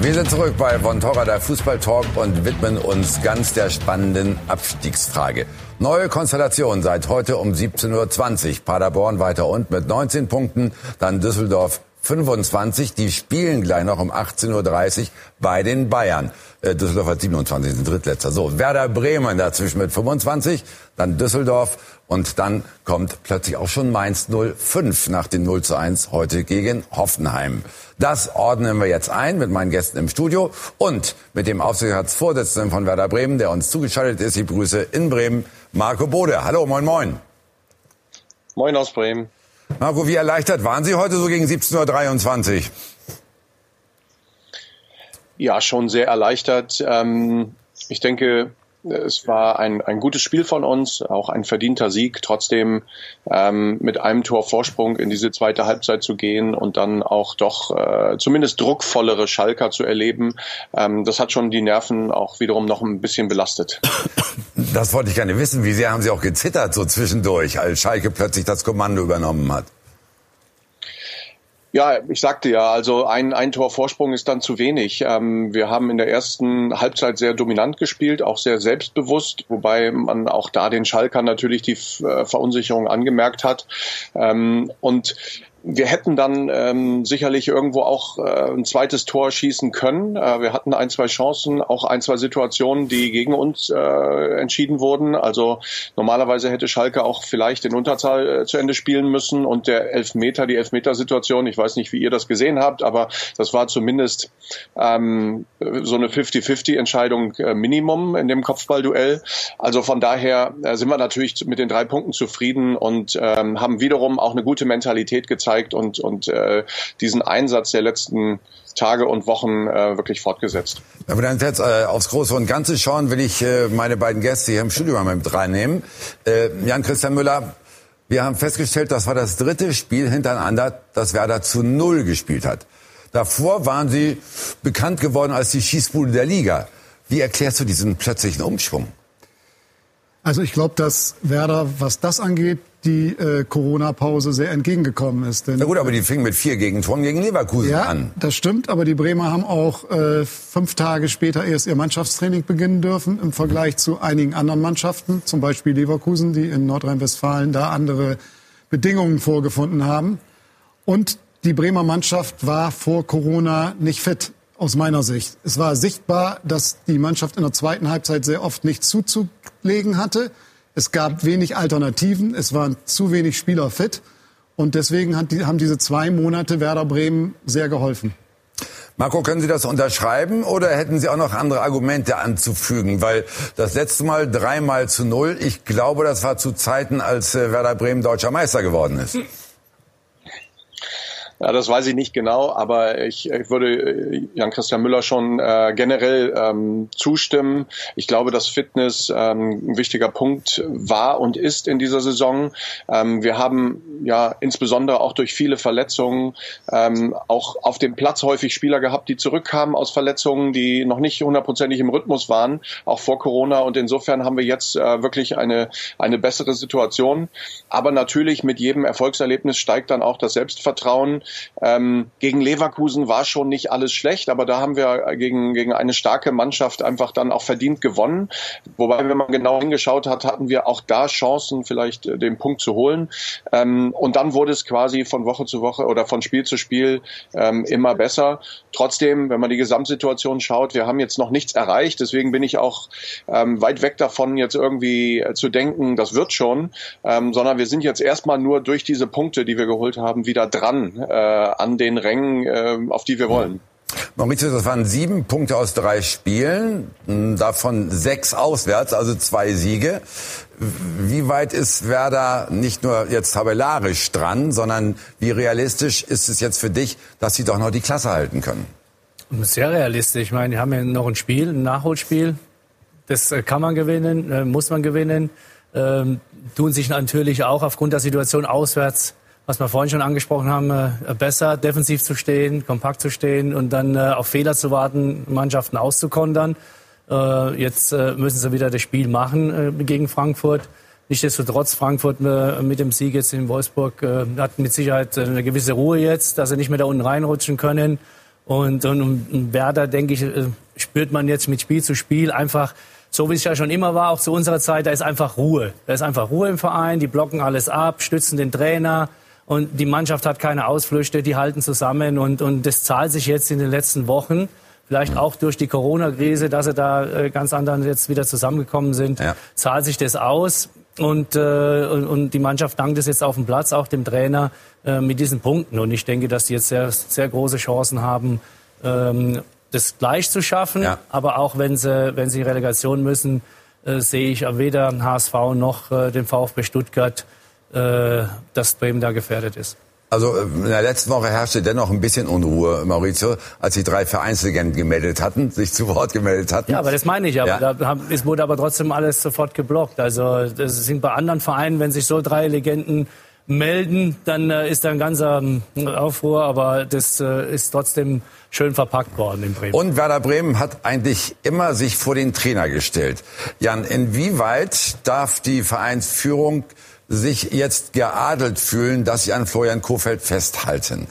Wir sind zurück bei Von Torra, der Fußballtalk und widmen uns ganz der spannenden Abstiegsfrage. Neue Konstellation seit heute um 17.20 Uhr. Paderborn weiter und mit 19 Punkten, dann Düsseldorf 25. Die spielen gleich noch um 18.30 Uhr bei den Bayern. Äh, Düsseldorf hat 27, sind Drittletzter. So, Werder Bremen dazwischen mit 25, dann Düsseldorf und dann kommt plötzlich auch schon Mainz 05 nach den 0 zu 1 heute gegen Hoffenheim. Das ordnen wir jetzt ein mit meinen Gästen im Studio und mit dem Aufsichtsratsvorsitzenden von Werder Bremen, der uns zugeschaltet ist. Ich begrüße in Bremen Marco Bode. Hallo, moin, moin. Moin aus Bremen. Marco, wie erleichtert waren Sie heute so gegen 17.23 Uhr? Ja, schon sehr erleichtert. Ähm, ich denke, es war ein, ein gutes Spiel von uns, auch ein verdienter Sieg. Trotzdem ähm, mit einem Tor Vorsprung in diese zweite Halbzeit zu gehen und dann auch doch äh, zumindest druckvollere Schalker zu erleben, ähm, das hat schon die Nerven auch wiederum noch ein bisschen belastet. Das wollte ich gerne wissen. Wie sehr haben Sie auch gezittert so zwischendurch, als Schalke plötzlich das Kommando übernommen hat? Ja, ich sagte ja, also ein, ein Tor Vorsprung ist dann zu wenig. Ähm, wir haben in der ersten Halbzeit sehr dominant gespielt, auch sehr selbstbewusst, wobei man auch da den Schalkern natürlich die äh, Verunsicherung angemerkt hat. Ähm, und wir hätten dann ähm, sicherlich irgendwo auch äh, ein zweites Tor schießen können. Äh, wir hatten ein, zwei Chancen, auch ein, zwei Situationen, die gegen uns äh, entschieden wurden. Also normalerweise hätte Schalke auch vielleicht in Unterzahl äh, zu Ende spielen müssen und der Elfmeter, die Elfmetersituation, ich weiß nicht, wie ihr das gesehen habt, aber das war zumindest ähm, so eine 50-50-Entscheidung äh, Minimum in dem Kopfballduell. Also von daher äh, sind wir natürlich mit den drei Punkten zufrieden und ähm, haben wiederum auch eine gute Mentalität gezeigt gezeigt und, und äh, diesen Einsatz der letzten Tage und Wochen äh, wirklich fortgesetzt. Wenn wir dann jetzt äh, aufs Große und Ganze schauen, will ich äh, meine beiden Gäste hier im Studio mal mit reinnehmen. Äh, Jan-Christian Müller, wir haben festgestellt, das war das dritte Spiel hintereinander, das Werder zu Null gespielt hat. Davor waren sie bekannt geworden als die Schießbude der Liga. Wie erklärst du diesen plötzlichen Umschwung? Also ich glaube, dass Werder, was das angeht, die äh, Corona-Pause sehr entgegengekommen ist. Denn, Na gut, aber die fingen mit vier Gegentoren gegen Leverkusen ja, an. das stimmt, aber die Bremer haben auch äh, fünf Tage später erst ihr Mannschaftstraining beginnen dürfen im Vergleich zu einigen anderen Mannschaften, zum Beispiel Leverkusen, die in Nordrhein-Westfalen da andere Bedingungen vorgefunden haben. Und die Bremer Mannschaft war vor Corona nicht fit, aus meiner Sicht. Es war sichtbar, dass die Mannschaft in der zweiten Halbzeit sehr oft nicht zuzulegen hatte. Es gab wenig Alternativen, es waren zu wenig Spieler fit. Und deswegen haben diese zwei Monate Werder Bremen sehr geholfen. Marco, können Sie das unterschreiben oder hätten Sie auch noch andere Argumente anzufügen? Weil das letzte Mal dreimal zu null, ich glaube, das war zu Zeiten, als äh, Werder Bremen deutscher Meister geworden ist. Ja, das weiß ich nicht genau, aber ich, ich würde äh, Jan-Christian Müller schon äh, generell ähm, zustimmen. Ich glaube, dass Fitness ähm, ein wichtiger Punkt war und ist in dieser Saison. Ähm, wir haben ja insbesondere auch durch viele Verletzungen ähm, auch auf dem Platz häufig Spieler gehabt, die zurückkamen aus Verletzungen, die noch nicht hundertprozentig im Rhythmus waren, auch vor Corona. Und insofern haben wir jetzt äh, wirklich eine, eine bessere Situation. Aber natürlich mit jedem Erfolgserlebnis steigt dann auch das Selbstvertrauen. Ähm, gegen Leverkusen war schon nicht alles schlecht, aber da haben wir gegen, gegen eine starke Mannschaft einfach dann auch verdient gewonnen. Wobei, wenn man genau hingeschaut hat, hatten wir auch da Chancen, vielleicht äh, den Punkt zu holen. Ähm, und dann wurde es quasi von Woche zu Woche oder von Spiel zu Spiel ähm, immer besser. Trotzdem, wenn man die Gesamtsituation schaut, wir haben jetzt noch nichts erreicht. Deswegen bin ich auch ähm, weit weg davon, jetzt irgendwie äh, zu denken, das wird schon, ähm, sondern wir sind jetzt erstmal nur durch diese Punkte, die wir geholt haben, wieder dran. Äh, an den Rängen, äh, auf die wir wollen. Maurizio, das waren sieben Punkte aus drei Spielen, davon sechs auswärts, also zwei Siege. Wie weit ist Werder nicht nur jetzt tabellarisch dran, sondern wie realistisch ist es jetzt für dich, dass sie doch noch die Klasse halten können? Sehr realistisch. Ich meine, die haben ja noch ein Spiel, ein Nachholspiel. Das äh, kann man gewinnen, äh, muss man gewinnen. Ähm, tun sich natürlich auch aufgrund der Situation auswärts was wir vorhin schon angesprochen haben, äh, besser defensiv zu stehen, kompakt zu stehen und dann äh, auf Fehler zu warten, Mannschaften auszukontern. Äh, jetzt müssen sie wieder das Spiel machen gegen Frankfurt. Nichtsdestotrotz, Frankfurt mit dem Sieg jetzt in Wolfsburg hat mit Sicherheit eine gewisse Ruhe jetzt, dass sie nicht mehr da unten reinrutschen können. Und, und, und Werder, denke ich, spürt man jetzt mit Spiel zu Spiel einfach, so wie es ja schon immer war, auch zu unserer Zeit, da ist einfach Ruhe. Da ist einfach Ruhe im Verein, die blocken alles ab, stützen den Trainer, und die Mannschaft hat keine Ausflüchte, die halten zusammen und, und das zahlt sich jetzt in den letzten Wochen. Vielleicht auch durch die Corona-Krise, dass sie da äh, ganz anderen jetzt wieder zusammengekommen sind, ja. zahlt sich das aus. Und, äh, und, und die Mannschaft dankt es jetzt auf dem Platz, auch dem Trainer, äh, mit diesen Punkten. Und ich denke, dass die jetzt sehr, sehr große Chancen haben, ähm, das gleich zu schaffen. Ja. Aber auch wenn sie, wenn sie Relegation müssen, äh, sehe ich weder HSV noch äh, den VfB Stuttgart äh, dass Bremen da gefährdet ist. Also äh, in der letzten Woche herrschte dennoch ein bisschen Unruhe, Maurizio, als die drei Vereinslegenden gemeldet hatten, <laughs> sich zu Wort gemeldet hatten. Ja, aber das meine ich. Aber ja. Da es wurde aber trotzdem alles sofort geblockt. Also das sind bei anderen Vereinen, wenn sich so drei Legenden melden, dann äh, ist da ein ganzer äh, Aufruhr. Aber das äh, ist trotzdem schön verpackt worden in Bremen. Und Werder Bremen hat eigentlich immer sich vor den Trainer gestellt. Jan, inwieweit darf die Vereinsführung sich jetzt geadelt fühlen, dass sie an Florian Kofeld festhalten?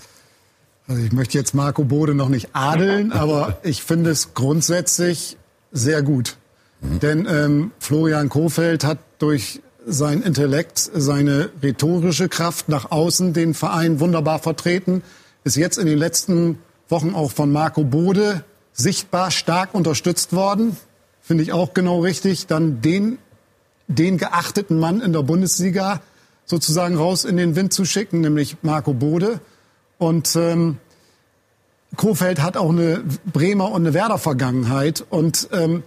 Also ich möchte jetzt Marco Bode noch nicht adeln, <laughs> aber ich finde es grundsätzlich sehr gut. Mhm. Denn ähm, Florian Kofeld hat durch sein Intellekt, seine rhetorische Kraft nach außen den Verein wunderbar vertreten. Ist jetzt in den letzten Wochen auch von Marco Bode sichtbar stark unterstützt worden. Finde ich auch genau richtig. Dann den, den geachteten Mann in der Bundesliga sozusagen raus in den Wind zu schicken, nämlich Marco Bode. Und ähm, Kofeld hat auch eine Bremer und eine Werder-Vergangenheit und ähm,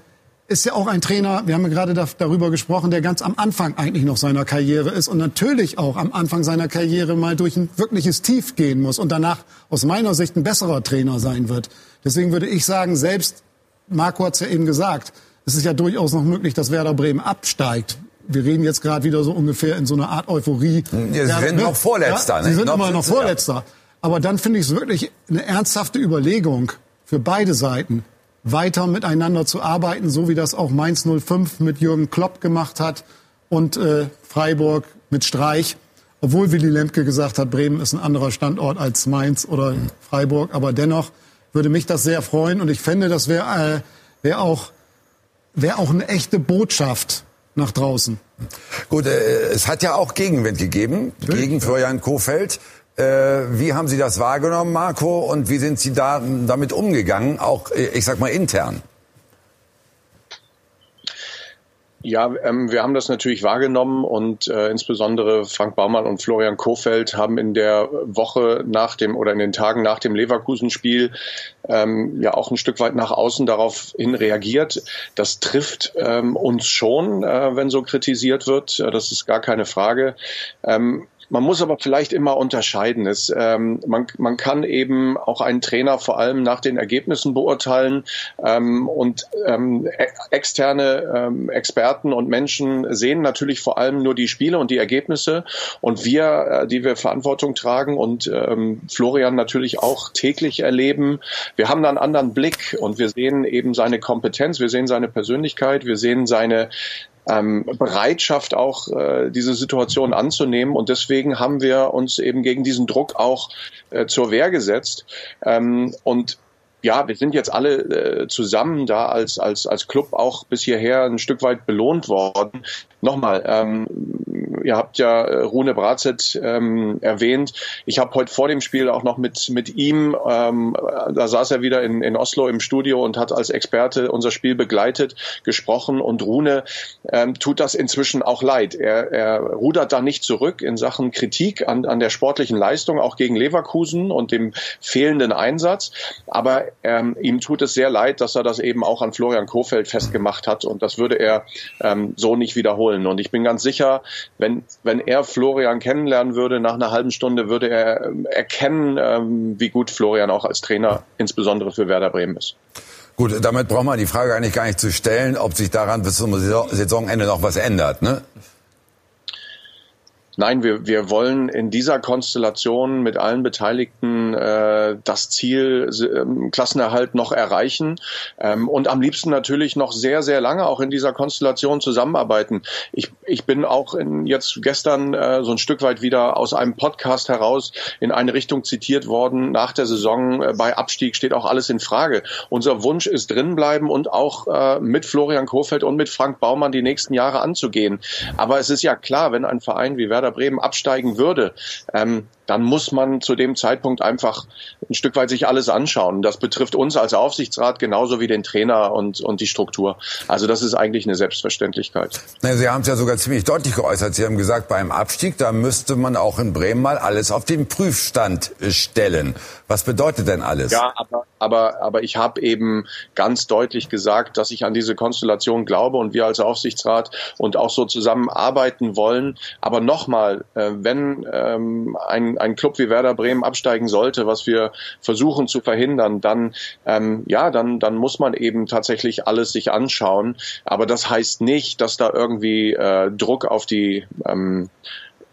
ist ja auch ein Trainer, wir haben ja gerade da, darüber gesprochen, der ganz am Anfang eigentlich noch seiner Karriere ist und natürlich auch am Anfang seiner Karriere mal durch ein wirkliches Tief gehen muss und danach aus meiner Sicht ein besserer Trainer sein wird. Deswegen würde ich sagen, selbst Marco hat es ja eben gesagt, es ist ja durchaus noch möglich, dass Werder Bremen absteigt. Wir reden jetzt gerade wieder so ungefähr in so einer Art Euphorie. Ja, Sie sind noch Vorletzter. Ja, Sie sind noch immer noch Vorletzter. Ja. Aber dann finde ich es wirklich eine ernsthafte Überlegung für beide Seiten, weiter miteinander zu arbeiten, so wie das auch Mainz 05 mit Jürgen Klopp gemacht hat und äh, Freiburg mit Streich. Obwohl Willy Lemke gesagt hat, Bremen ist ein anderer Standort als Mainz oder Freiburg. Aber dennoch würde mich das sehr freuen. Und ich fände, das wäre äh, wär auch, wär auch eine echte Botschaft nach draußen. Gut, äh, es hat ja auch Gegenwind gegeben gegen Florian Kofeld. Äh, wie haben Sie das wahrgenommen, Marco? Und wie sind Sie da, damit umgegangen, auch, äh, ich sag mal, intern? Ja, ähm, wir haben das natürlich wahrgenommen und äh, insbesondere Frank Baumann und Florian Kofeld haben in der Woche nach dem oder in den Tagen nach dem Leverkusen-Spiel ähm, ja auch ein Stück weit nach außen darauf hin reagiert. Das trifft ähm, uns schon, äh, wenn so kritisiert wird. Das ist gar keine Frage. Ähm, man muss aber vielleicht immer unterscheiden. Es, ähm, man, man kann eben auch einen Trainer vor allem nach den Ergebnissen beurteilen ähm, und ähm, e, externe ähm, Experten und Menschen sehen natürlich vor allem nur die Spiele und die Ergebnisse und wir, äh, die wir Verantwortung tragen und ähm, Florian natürlich auch täglich erleben, wir haben da einen anderen Blick und wir sehen eben seine Kompetenz, wir sehen seine Persönlichkeit, wir sehen seine ähm, Bereitschaft auch äh, diese Situation anzunehmen und deswegen haben wir uns eben gegen diesen Druck auch äh, zur Wehr gesetzt ähm, und ja, wir sind jetzt alle äh, zusammen da als, als, als Club auch bis hierher ein Stück weit belohnt worden. Nochmal, ähm, ihr habt ja äh, Rune Bratzett ähm, erwähnt. Ich habe heute vor dem Spiel auch noch mit, mit ihm, ähm, da saß er wieder in, in Oslo im Studio und hat als Experte unser Spiel begleitet, gesprochen. Und Rune ähm, tut das inzwischen auch leid. Er, er rudert da nicht zurück in Sachen Kritik an, an der sportlichen Leistung, auch gegen Leverkusen und dem fehlenden Einsatz. Aber ähm, ihm tut es sehr leid, dass er das eben auch an Florian Kofeld festgemacht hat. Und das würde er ähm, so nicht wiederholen. Und ich bin ganz sicher, wenn, wenn er Florian kennenlernen würde, nach einer halben Stunde würde er ähm, erkennen, ähm, wie gut Florian auch als Trainer insbesondere für Werder Bremen ist. Gut, damit braucht man die Frage eigentlich gar nicht zu stellen, ob sich daran bis zum Saisonende noch was ändert. Ne? Nein, wir, wir wollen in dieser Konstellation mit allen Beteiligten äh, das Ziel äh, Klassenerhalt noch erreichen ähm, und am liebsten natürlich noch sehr, sehr lange auch in dieser Konstellation zusammenarbeiten. Ich, ich bin auch in, jetzt gestern äh, so ein Stück weit wieder aus einem Podcast heraus in eine Richtung zitiert worden. Nach der Saison äh, bei Abstieg steht auch alles in Frage. Unser Wunsch ist drinbleiben und auch äh, mit Florian Kofeld und mit Frank Baumann die nächsten Jahre anzugehen. Aber es ist ja klar, wenn ein Verein wie Werder Werder Bremen absteigen würde, ähm, dann muss man zu dem Zeitpunkt einfach ein Stück weit sich alles anschauen. Das betrifft uns als Aufsichtsrat genauso wie den Trainer und, und die Struktur. Also das ist eigentlich eine Selbstverständlichkeit. Na, Sie haben es ja sogar ziemlich deutlich geäußert. Sie haben gesagt, beim Abstieg, da müsste man auch in Bremen mal alles auf den Prüfstand stellen. Was bedeutet denn alles? Ja, aber, aber, aber ich habe eben ganz deutlich gesagt, dass ich an diese Konstellation glaube und wir als Aufsichtsrat und auch so zusammenarbeiten wollen. Aber nochmal, äh, wenn ähm, ein ein, Club wie Werder Bremen absteigen sollte, was wir versuchen zu verhindern, dann ähm, ja, dann dann muss man eben tatsächlich alles sich anschauen. Aber das heißt nicht, dass da irgendwie äh, Druck auf die ähm,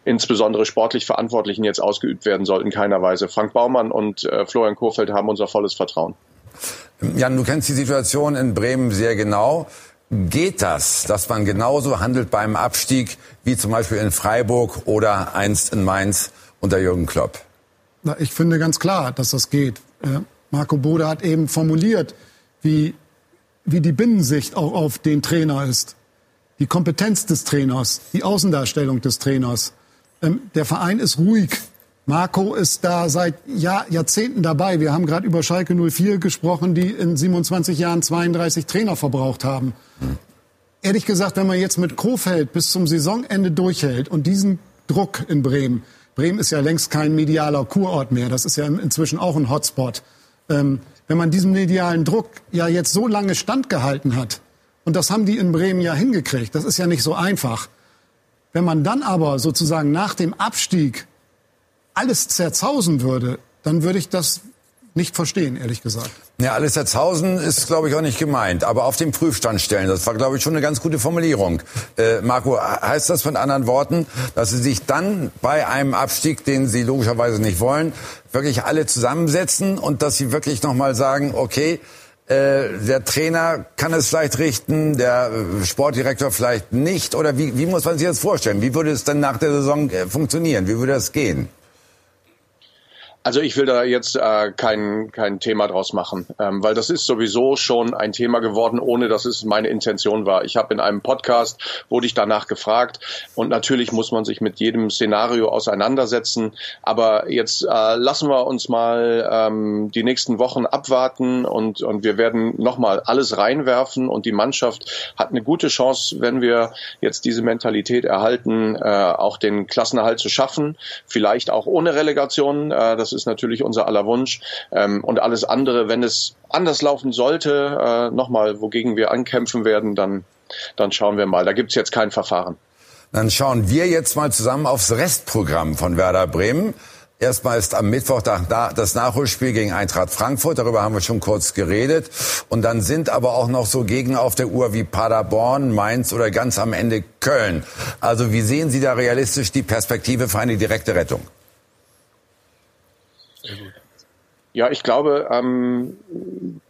insbesondere sportlich Verantwortlichen jetzt ausgeübt werden sollten, in keiner Weise. Frank Baumann und äh, Florian Kohfeldt haben unser volles Vertrauen. Jan, du kennst die Situation in Bremen sehr genau. Geht das, dass man genauso handelt beim Abstieg wie zum Beispiel in Freiburg oder einst in Mainz? Unter Jürgen Klopp? Na, ich finde ganz klar, dass das geht. Marco Bode hat eben formuliert, wie, wie die Binnensicht auch auf den Trainer ist. die Kompetenz des Trainers, die Außendarstellung des Trainers. Ähm, der Verein ist ruhig. Marco ist da seit Jahr, Jahrzehnten dabei. Wir haben gerade über Schalke 04 gesprochen, die in 27 Jahren 32 Trainer verbraucht haben. Ehrlich gesagt, wenn man jetzt mit Krofeld bis zum Saisonende durchhält und diesen Druck in Bremen, Bremen ist ja längst kein medialer Kurort mehr, das ist ja inzwischen auch ein Hotspot. Ähm, wenn man diesem medialen Druck ja jetzt so lange standgehalten hat, und das haben die in Bremen ja hingekriegt, das ist ja nicht so einfach. Wenn man dann aber sozusagen nach dem Abstieg alles zerzausen würde, dann würde ich das nicht verstehen, ehrlich gesagt. Ja, alles zerzausen ist, glaube ich, auch nicht gemeint. Aber auf den Prüfstand stellen, das war, glaube ich, schon eine ganz gute Formulierung. Äh, Marco, heißt das mit anderen Worten, dass Sie sich dann bei einem Abstieg, den Sie logischerweise nicht wollen, wirklich alle zusammensetzen und dass Sie wirklich nochmal sagen, okay, äh, der Trainer kann es vielleicht richten, der Sportdirektor vielleicht nicht? Oder wie, wie muss man sich das vorstellen? Wie würde es dann nach der Saison äh, funktionieren? Wie würde das gehen? Also ich will da jetzt äh, kein, kein Thema draus machen, ähm, weil das ist sowieso schon ein Thema geworden, ohne dass es meine Intention war. Ich habe in einem Podcast, wurde ich danach gefragt und natürlich muss man sich mit jedem Szenario auseinandersetzen, aber jetzt äh, lassen wir uns mal ähm, die nächsten Wochen abwarten und, und wir werden nochmal alles reinwerfen und die Mannschaft hat eine gute Chance, wenn wir jetzt diese Mentalität erhalten, äh, auch den Klassenerhalt zu schaffen, vielleicht auch ohne Relegation. Äh, das ist natürlich unser aller Wunsch. Ähm, und alles andere, wenn es anders laufen sollte, äh, nochmal, wogegen wir ankämpfen werden, dann, dann schauen wir mal. Da gibt es jetzt kein Verfahren. Dann schauen wir jetzt mal zusammen aufs Restprogramm von Werder Bremen. Erstmal ist am Mittwoch das Nachholspiel gegen Eintracht Frankfurt. Darüber haben wir schon kurz geredet. Und dann sind aber auch noch so Gegner auf der Uhr wie Paderborn, Mainz oder ganz am Ende Köln. Also wie sehen Sie da realistisch die Perspektive für eine direkte Rettung? Ja, ich glaube, ähm,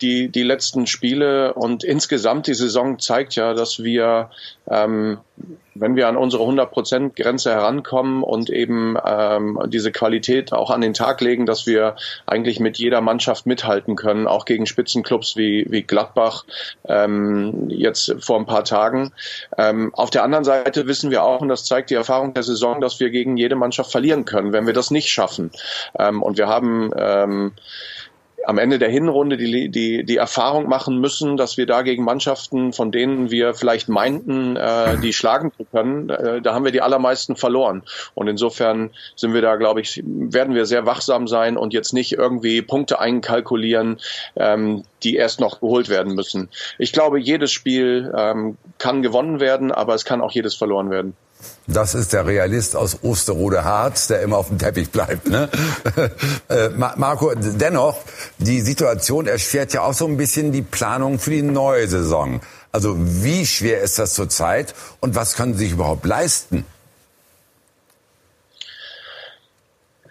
die, die letzten Spiele und insgesamt die Saison zeigt ja, dass wir ähm, wenn wir an unsere 100% Grenze herankommen und eben ähm, diese Qualität auch an den Tag legen, dass wir eigentlich mit jeder Mannschaft mithalten können, auch gegen Spitzenclubs wie, wie Gladbach ähm, jetzt vor ein paar Tagen. Ähm, auf der anderen Seite wissen wir auch, und das zeigt die Erfahrung der Saison, dass wir gegen jede Mannschaft verlieren können, wenn wir das nicht schaffen. Ähm, und wir haben ähm, am Ende der Hinrunde die, die, die Erfahrung machen müssen, dass wir da gegen Mannschaften, von denen wir vielleicht meinten, äh, die schlagen zu können, äh, da haben wir die allermeisten verloren. Und insofern sind wir da, glaube ich, werden wir sehr wachsam sein und jetzt nicht irgendwie Punkte einkalkulieren, ähm, die erst noch geholt werden müssen. Ich glaube, jedes Spiel ähm, kann gewonnen werden, aber es kann auch jedes verloren werden. Das ist der Realist aus Osterode Harz, der immer auf dem Teppich bleibt. Ne? <laughs> Äh, Marco, dennoch, die Situation erschwert ja auch so ein bisschen die Planung für die neue Saison. Also wie schwer ist das zurzeit und was können Sie sich überhaupt leisten?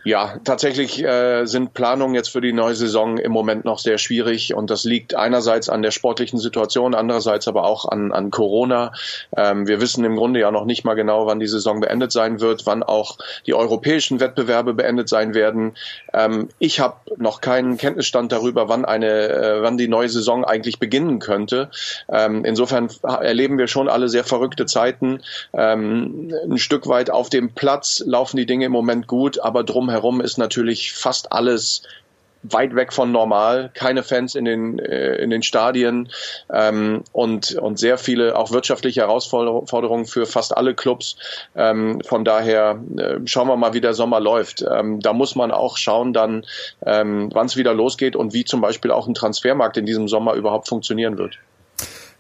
Ja, tatsächlich äh, sind Planungen jetzt für die neue Saison im Moment noch sehr schwierig und das liegt einerseits an der sportlichen Situation, andererseits aber auch an, an Corona. Ähm, wir wissen im Grunde ja noch nicht mal genau, wann die Saison beendet sein wird, wann auch die europäischen Wettbewerbe beendet sein werden. Ähm, ich habe noch keinen Kenntnisstand darüber, wann eine, äh, wann die neue Saison eigentlich beginnen könnte. Ähm, insofern erleben wir schon alle sehr verrückte Zeiten. Ähm, ein Stück weit auf dem Platz laufen die Dinge im Moment gut, aber drumherum herum ist natürlich fast alles weit weg von normal, keine Fans in den äh, in den Stadien ähm, und und sehr viele auch wirtschaftliche Herausforderungen für fast alle Clubs. Ähm, von daher äh, schauen wir mal, wie der Sommer läuft. Ähm, da muss man auch schauen, dann ähm, wann es wieder losgeht und wie zum Beispiel auch ein Transfermarkt in diesem Sommer überhaupt funktionieren wird.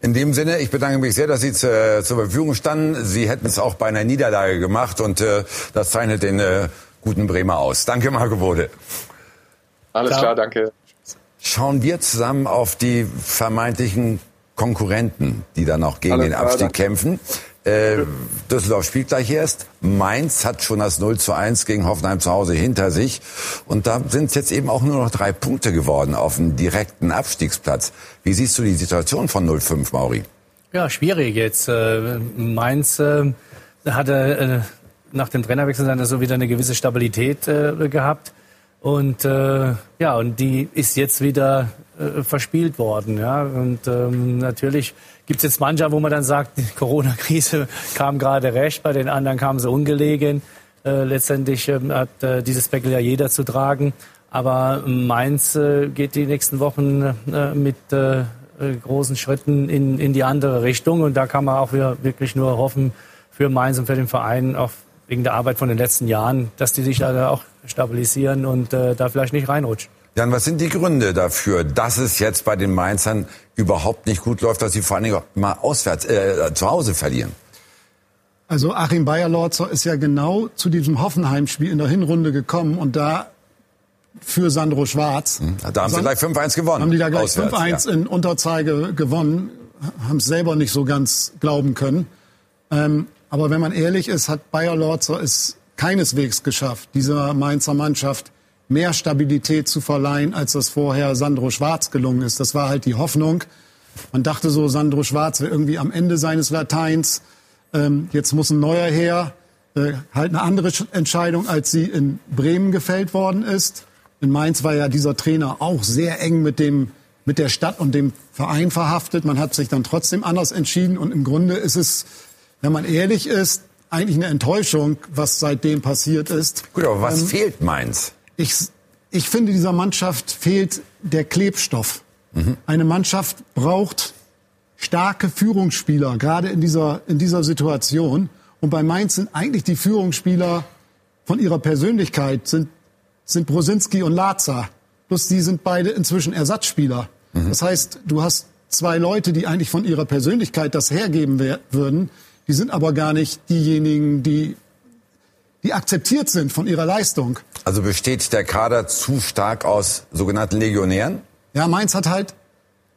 In dem Sinne, ich bedanke mich sehr, dass Sie äh, zur Verfügung standen. Sie hätten es auch bei einer Niederlage gemacht und äh, das zeichnet den äh, guten Bremer aus. Danke, Marco Bode. Alles Ciao. klar, danke. Schauen wir zusammen auf die vermeintlichen Konkurrenten, die dann auch gegen Alles den Abstieg klar, kämpfen. Äh, Düsseldorf spielt gleich erst. Mainz hat schon das 0 zu 1 gegen Hoffenheim zu Hause hinter sich. Und da sind es jetzt eben auch nur noch drei Punkte geworden auf dem direkten Abstiegsplatz. Wie siehst du die Situation von 0-5, Mauri? Ja, schwierig jetzt. Äh, Mainz äh, hatte äh, nach dem Trainerwechsel dann so wieder eine gewisse Stabilität äh, gehabt. Und äh, ja, und die ist jetzt wieder äh, verspielt worden. Ja? Und ähm, natürlich gibt es jetzt mancher, wo man dann sagt, die Corona-Krise kam gerade recht, bei den anderen kam sie ungelegen. Äh, letztendlich äh, hat äh, dieses Speckel ja jeder zu tragen. Aber Mainz äh, geht die nächsten Wochen äh, mit äh, großen Schritten in, in die andere Richtung. Und da kann man auch wirklich nur hoffen für Mainz und für den Verein, auch wegen der Arbeit von den letzten Jahren, dass die sich da auch stabilisieren und äh, da vielleicht nicht reinrutschen. Jan, was sind die Gründe dafür, dass es jetzt bei den Mainzern überhaupt nicht gut läuft, dass sie vor allen Dingen auch mal auswärts, äh, zu Hause verlieren? Also Achim Bayer-Lorzer ist ja genau zu diesem Hoffenheim-Spiel in der Hinrunde gekommen und da für Sandro Schwarz. Hm, da haben sie gleich 5-1 gewonnen. Haben die da gleich 5-1 ja. in Unterzeige gewonnen, haben es selber nicht so ganz glauben können. Ähm, aber wenn man ehrlich ist, hat Bayer Lorzer es keineswegs geschafft, dieser Mainzer Mannschaft mehr Stabilität zu verleihen, als das vorher Sandro Schwarz gelungen ist. Das war halt die Hoffnung. Man dachte so, Sandro Schwarz wäre irgendwie am Ende seines Lateins. Ähm, jetzt muss ein neuer her. Äh, halt eine andere Entscheidung, als sie in Bremen gefällt worden ist. In Mainz war ja dieser Trainer auch sehr eng mit dem mit der Stadt und dem Verein verhaftet. Man hat sich dann trotzdem anders entschieden und im Grunde ist es, wenn man ehrlich ist, eigentlich eine Enttäuschung, was seitdem passiert ist. Gut, aber was ähm, fehlt Mainz? Ich, ich finde, dieser Mannschaft fehlt der Klebstoff. Mhm. Eine Mannschaft braucht starke Führungsspieler, gerade in dieser, in dieser Situation. Und bei Mainz sind eigentlich die Führungsspieler von ihrer Persönlichkeit sind, sind Brosinski und Lazar. Plus die sind beide inzwischen Ersatzspieler. Mhm. Das heißt, du hast zwei Leute, die eigentlich von ihrer Persönlichkeit das hergeben würden. Die sind aber gar nicht diejenigen, die die akzeptiert sind von ihrer Leistung. Also besteht der Kader zu stark aus sogenannten Legionären? Ja, Mainz hat halt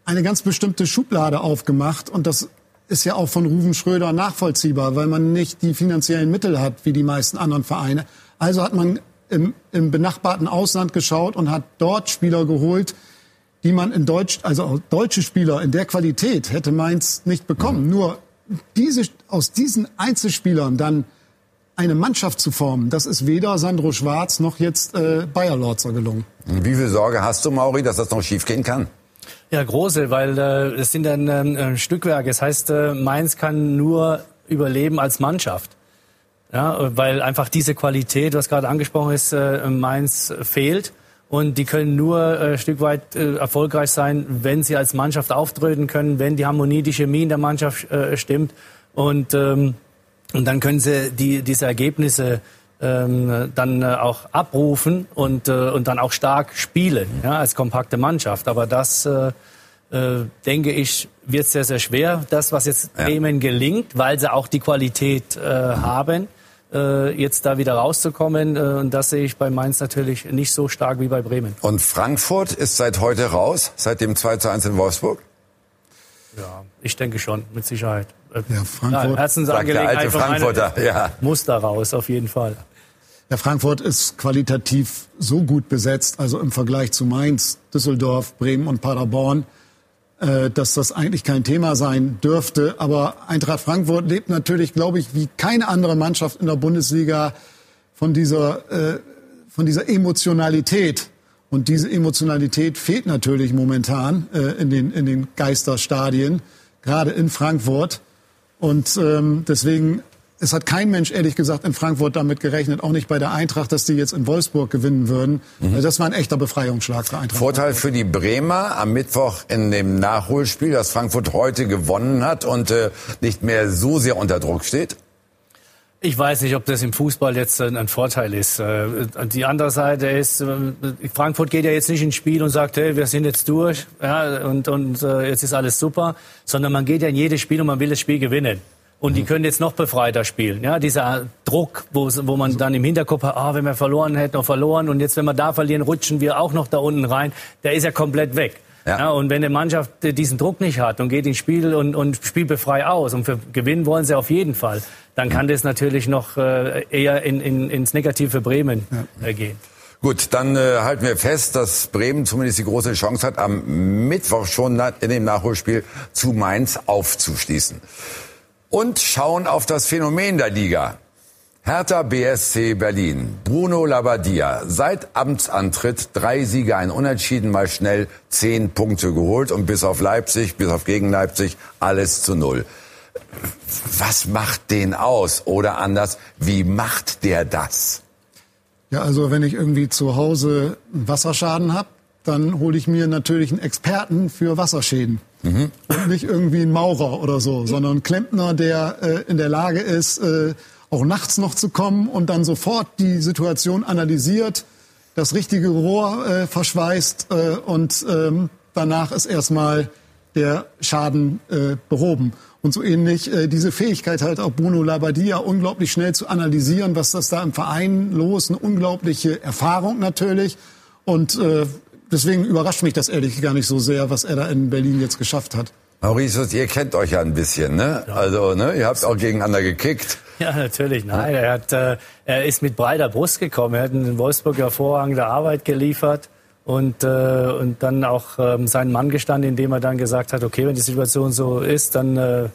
eine ganz bestimmte Schublade aufgemacht und das ist ja auch von Ruven Schröder nachvollziehbar, weil man nicht die finanziellen Mittel hat wie die meisten anderen Vereine. Also hat man im, im benachbarten Ausland geschaut und hat dort Spieler geholt, die man in Deutsch, also deutsche Spieler in der Qualität hätte Mainz nicht bekommen. Mhm. Nur diese, aus diesen Einzelspielern dann eine Mannschaft zu formen, das ist weder Sandro Schwarz noch jetzt äh, Bayer Lorzer gelungen. Wie viel Sorge hast du, Mauri, dass das noch schiefgehen kann? Ja, große, weil äh, es sind dann äh, Stückwerke. Das heißt, äh, Mainz kann nur überleben als Mannschaft. Ja, weil einfach diese Qualität, was gerade angesprochen ist, äh, Mainz fehlt. Und die können nur äh, Stück weit äh, erfolgreich sein, wenn sie als Mannschaft auftreten können, wenn die Harmonie, die Chemie in der Mannschaft äh, stimmt. Und ähm, und dann können sie die, diese Ergebnisse ähm, dann äh, auch abrufen und, äh, und dann auch stark spielen, ja, als kompakte Mannschaft. Aber das, äh, äh, denke ich, wird sehr, sehr schwer. Das, was jetzt ja. Bremen gelingt, weil sie auch die Qualität äh, haben, äh, jetzt da wieder rauszukommen. Äh, und das sehe ich bei Mainz natürlich nicht so stark wie bei Bremen. Und Frankfurt ist seit heute raus, seit dem 2 zu 1 in Wolfsburg? Ja, ich denke schon, mit Sicherheit. Ja, Frankfurt. Ja, Herzensangelegenheit von Frankfurter, ja. muss da raus, auf jeden Fall. Ja, Frankfurt ist qualitativ so gut besetzt, also im Vergleich zu Mainz, Düsseldorf, Bremen und Paderborn, äh, dass das eigentlich kein Thema sein dürfte. Aber Eintracht Frankfurt lebt natürlich, glaube ich, wie keine andere Mannschaft in der Bundesliga von dieser, äh, von dieser Emotionalität. Und diese Emotionalität fehlt natürlich momentan äh, in, den, in den Geisterstadien, gerade in Frankfurt. Und ähm, deswegen, es hat kein Mensch, ehrlich gesagt, in Frankfurt damit gerechnet, auch nicht bei der Eintracht, dass die jetzt in Wolfsburg gewinnen würden. Mhm. Also das war ein echter Befreiungsschlag für Eintracht. Vorteil für die Bremer am Mittwoch in dem Nachholspiel, dass Frankfurt heute gewonnen hat und äh, nicht mehr so sehr unter Druck steht? Ich weiß nicht, ob das im Fußball jetzt ein Vorteil ist. Äh, die andere Seite ist, äh, Frankfurt geht ja jetzt nicht ins Spiel und sagt, hey, wir sind jetzt durch ja, und, und äh, jetzt ist alles super, sondern man geht ja in jedes Spiel und man will das Spiel gewinnen. Und die können jetzt noch befreiter spielen. Ja, dieser Druck, wo, wo man dann im Hinterkopf hat, ah, wenn wir verloren hätten, noch verloren. Und jetzt, wenn wir da verlieren, rutschen wir auch noch da unten rein. Der ist ja komplett weg. Ja. ja. und wenn eine Mannschaft diesen Druck nicht hat und geht ins Spiel und, und spielt befrei aus und für gewinnen wollen sie auf jeden Fall, dann kann das natürlich noch äh, eher in, in, ins Negative Bremen. Äh, gehen. Gut, dann äh, halten wir fest, dass Bremen zumindest die große Chance hat, am Mittwoch schon in dem Nachholspiel zu Mainz aufzuschließen. Und schauen auf das Phänomen der Liga. Hertha BSC Berlin. Bruno Labbadia. Seit Amtsantritt drei Siege, ein Unentschieden, mal schnell zehn Punkte geholt und bis auf Leipzig, bis auf gegen Leipzig alles zu null. Was macht den aus? Oder anders, wie macht der das? Ja, also wenn ich irgendwie zu Hause einen Wasserschaden habe, dann hole ich mir natürlich einen Experten für Wasserschäden. Mhm. Nicht irgendwie einen Maurer oder so, sondern einen Klempner, der äh, in der Lage ist, äh, auch nachts noch zu kommen und dann sofort die Situation analysiert, das richtige Rohr äh, verschweißt äh, und ähm, danach ist erstmal der Schaden äh, behoben. Und so ähnlich äh, diese Fähigkeit halt auch Bruno Labbadia unglaublich schnell zu analysieren, was das da im Verein los, eine unglaubliche Erfahrung natürlich. Und äh, deswegen überrascht mich das ehrlich gar nicht so sehr, was er da in Berlin jetzt geschafft hat. Mauritius, ihr kennt euch ja ein bisschen, ne? Also, ne, ihr habt auch gegeneinander gekickt. Ja, natürlich. Nein, er, hat, äh, er ist mit breiter Brust gekommen. Er hat in Wolfsburg hervorragende Arbeit geliefert und, äh, und dann auch ähm, seinen Mann gestanden, indem er dann gesagt hat, okay, wenn die Situation so ist, dann äh,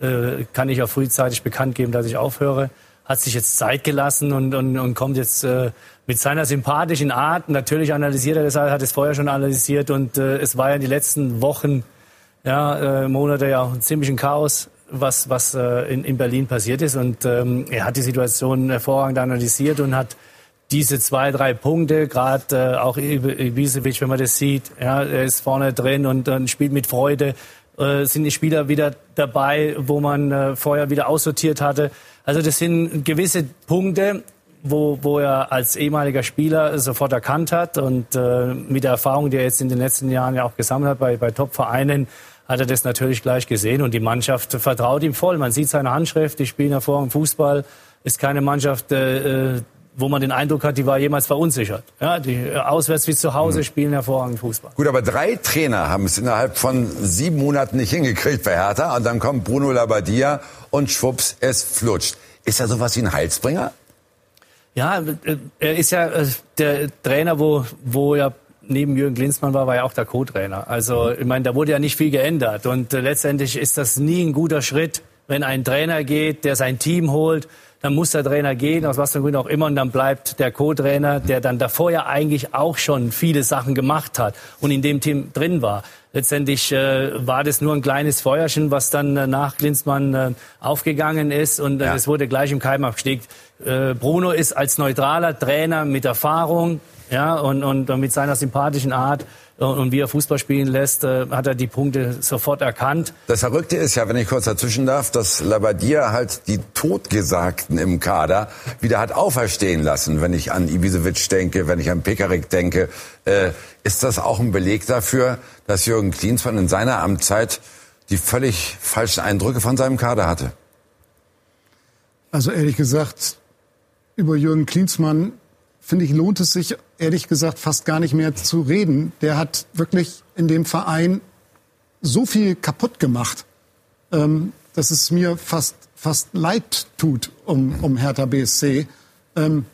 äh, kann ich auch frühzeitig bekannt geben, dass ich aufhöre. Hat sich jetzt Zeit gelassen und, und, und kommt jetzt äh, mit seiner sympathischen Art. Natürlich analysiert er das, hat es vorher schon analysiert und äh, es war ja in den letzten Wochen, ja, äh, Monate ja auch ein Chaos was, was äh, in, in Berlin passiert ist. Und ähm, er hat die Situation hervorragend analysiert und hat diese zwei, drei Punkte, gerade äh, auch Ibisevic, wenn man das sieht, ja, er ist vorne drin und, und spielt mit Freude. Äh, sind die Spieler wieder dabei, wo man äh, vorher wieder aussortiert hatte. Also das sind gewisse Punkte, wo, wo er als ehemaliger Spieler sofort erkannt hat und äh, mit der Erfahrung, die er jetzt in den letzten Jahren ja auch gesammelt hat bei, bei Top-Vereinen, hat er das natürlich gleich gesehen und die Mannschaft vertraut ihm voll. Man sieht seine Handschrift, die spielen hervorragend Fußball. Ist keine Mannschaft, äh, wo man den Eindruck hat, die war jemals verunsichert. Ja, die äh, auswärts wie zu Hause mhm. spielen hervorragend Fußball. Gut, aber drei Trainer haben es innerhalb von sieben Monaten nicht hingekriegt bei Hertha und dann kommt Bruno Labbadia und schwupps, es flutscht. Ist er sowas wie ein Heilsbringer? Ja, äh, er ist ja äh, der Trainer, wo, wo ja neben Jürgen Klinsmann war, war ja auch der Co-Trainer. Also ich meine, da wurde ja nicht viel geändert. Und letztendlich ist das nie ein guter Schritt, wenn ein Trainer geht, der sein Team holt. Dann muss der Trainer gehen, aus was für Gründen auch immer, und dann bleibt der Co-Trainer, der dann davor ja eigentlich auch schon viele Sachen gemacht hat und in dem Team drin war. Letztendlich äh, war das nur ein kleines Feuerchen, was dann äh, nach Klinsmann äh, aufgegangen ist und äh, es wurde gleich im Keim abgesteckt. Äh, Bruno ist als neutraler Trainer mit Erfahrung, ja, und, und mit seiner sympathischen Art und wie er Fußball spielen lässt, äh, hat er die Punkte sofort erkannt. Das Verrückte ist ja, wenn ich kurz dazwischen darf, dass Labadia halt die Totgesagten im Kader wieder hat auferstehen lassen. Wenn ich an Ibisevic denke, wenn ich an Pekarik denke, äh, ist das auch ein Beleg dafür, dass Jürgen Klinsmann in seiner Amtszeit die völlig falschen Eindrücke von seinem Kader hatte? Also ehrlich gesagt, über Jürgen Klinsmann finde ich, lohnt es sich ehrlich gesagt fast gar nicht mehr zu reden. Der hat wirklich in dem Verein so viel kaputt gemacht, ähm, dass es mir fast, fast leid tut um, um Hertha BSC. Ähm,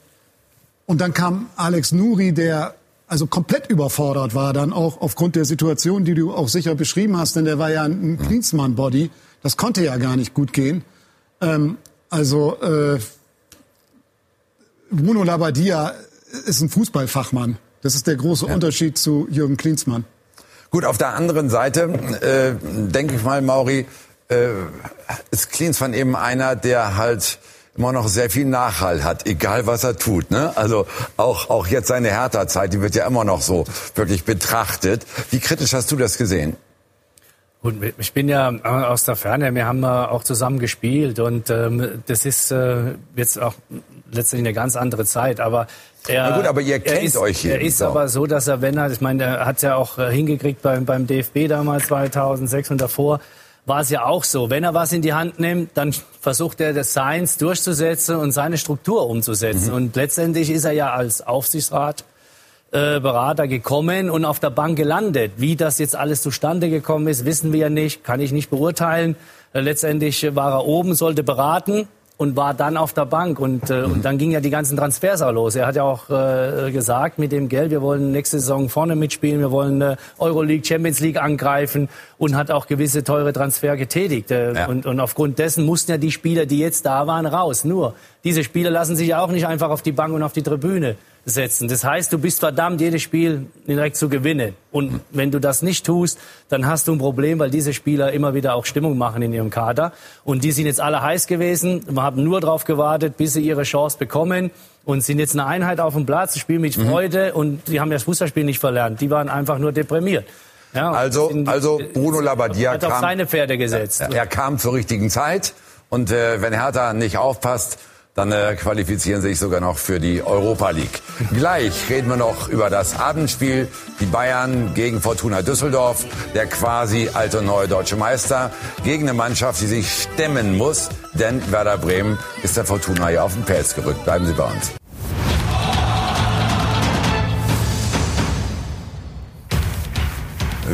und dann kam Alex Nuri, der also komplett überfordert war, dann auch aufgrund der Situation, die du auch sicher beschrieben hast, denn der war ja ein Klinsmann-Body. Das konnte ja gar nicht gut gehen. Ähm, also äh, Bruno Labbadia ist ein Fußballfachmann. Das ist der große ja. Unterschied zu Jürgen Klinsmann. Gut, auf der anderen Seite äh, denke ich mal, Mauri, äh, ist Klinsmann eben einer, der halt immer noch sehr viel Nachhall hat, egal was er tut. Ne? Also auch, auch jetzt seine Hertha-Zeit, die wird ja immer noch so wirklich betrachtet. Wie kritisch hast du das gesehen? Gut, ich bin ja aus der Ferne, wir haben auch zusammen gespielt und ähm, das ist äh, jetzt auch letztendlich eine ganz andere Zeit, aber er, Na gut, aber ihr kennt ist, euch hier. Er ist so. aber so, dass er, wenn er, ich meine, er hat ja auch äh, hingekriegt beim, beim DFB damals 2006 und davor, war es ja auch so. Wenn er was in die Hand nimmt, dann versucht er das Science durchzusetzen und seine Struktur umzusetzen. Mhm. Und letztendlich ist er ja als Aufsichtsrat äh, Berater gekommen und auf der Bank gelandet. Wie das jetzt alles zustande gekommen ist, wissen wir ja nicht, kann ich nicht beurteilen. Äh, letztendlich war er oben, sollte beraten und war dann auf der Bank. Und, äh, mhm. und dann ging ja die ganzen Transfers auch los. Er hat ja auch äh, gesagt, mit dem Geld, wir wollen nächste Saison vorne mitspielen, wir wollen äh, Euroleague, Champions League angreifen und hat auch gewisse teure Transfer getätigt. Äh, ja. und, und aufgrund dessen mussten ja die Spieler, die jetzt da waren, raus. Nur, diese Spieler lassen sich ja auch nicht einfach auf die Bank und auf die Tribüne setzen. Das heißt, du bist verdammt, jedes Spiel direkt zu gewinnen. Und wenn du das nicht tust, dann hast du ein Problem, weil diese Spieler immer wieder auch Stimmung machen in ihrem Kader. Und die sind jetzt alle heiß gewesen. Wir haben nur darauf gewartet, bis sie ihre Chance bekommen und sind jetzt eine Einheit auf dem Platz, spielen mit mhm. Freude mhm. und die haben das Fußballspiel nicht verlernt. Die waren einfach nur deprimiert. Ja, also, also Bruno Labbadia hat auf kam, seine Pferde gesetzt. Er, er kam zur richtigen Zeit und äh, wenn Hertha nicht aufpasst, dann äh, qualifizieren sich sogar noch für die Europa League. Gleich reden wir noch über das Abendspiel. Die Bayern gegen Fortuna Düsseldorf, der quasi alte neue deutsche Meister, gegen eine Mannschaft, die sich stemmen muss, denn Werder Bremen ist der Fortuna ja auf den Pelz gerückt. Bleiben Sie bei uns.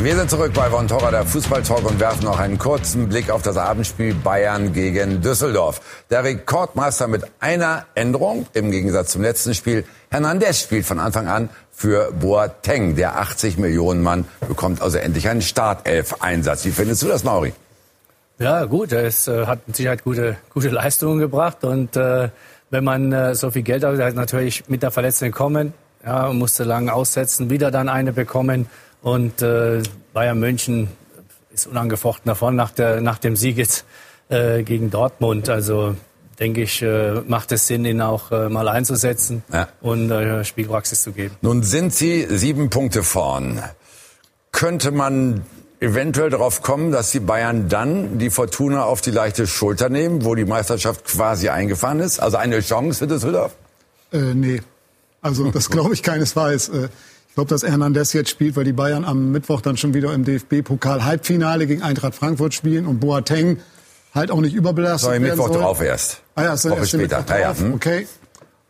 Wir sind zurück bei Von Torra, der Fußballtalk und werfen noch einen kurzen Blick auf das Abendspiel Bayern gegen Düsseldorf. Der Rekordmeister mit einer Änderung im Gegensatz zum letzten Spiel. Hernandez spielt von Anfang an für Boateng. Der 80 Millionen Mann bekommt also endlich einen Startelf-Einsatz. Wie findest du das, Mauri? Ja, gut. Ist, äh, hat mit Sicherheit gute, gute Leistungen gebracht. Und äh, wenn man äh, so viel Geld hat, hat natürlich mit der Verletzung kommen, ja, musste lang aussetzen, wieder dann eine bekommen. Und äh, Bayern München ist unangefochten davon nach, der, nach dem Sieg jetzt äh, gegen Dortmund. Also denke ich, äh, macht es Sinn, ihn auch äh, mal einzusetzen ja. und äh, Spielpraxis zu geben. Nun sind Sie sieben Punkte vorn. Könnte man eventuell darauf kommen, dass die Bayern dann die Fortuna auf die leichte Schulter nehmen, wo die Meisterschaft quasi eingefahren ist? Also eine Chance für Düsseldorf? Äh, nee. Also das glaube ich keinesfalls. Ich glaube, dass Hernandez jetzt spielt, weil die Bayern am Mittwoch dann schon wieder im DFB-Pokal-Halbfinale gegen Eintracht Frankfurt spielen und Boateng halt auch nicht überbelastet Sorry, werden Mittwoch soll. drauf erst. Ah ja, ist Woche erst später. Ah, ja, hm. Okay,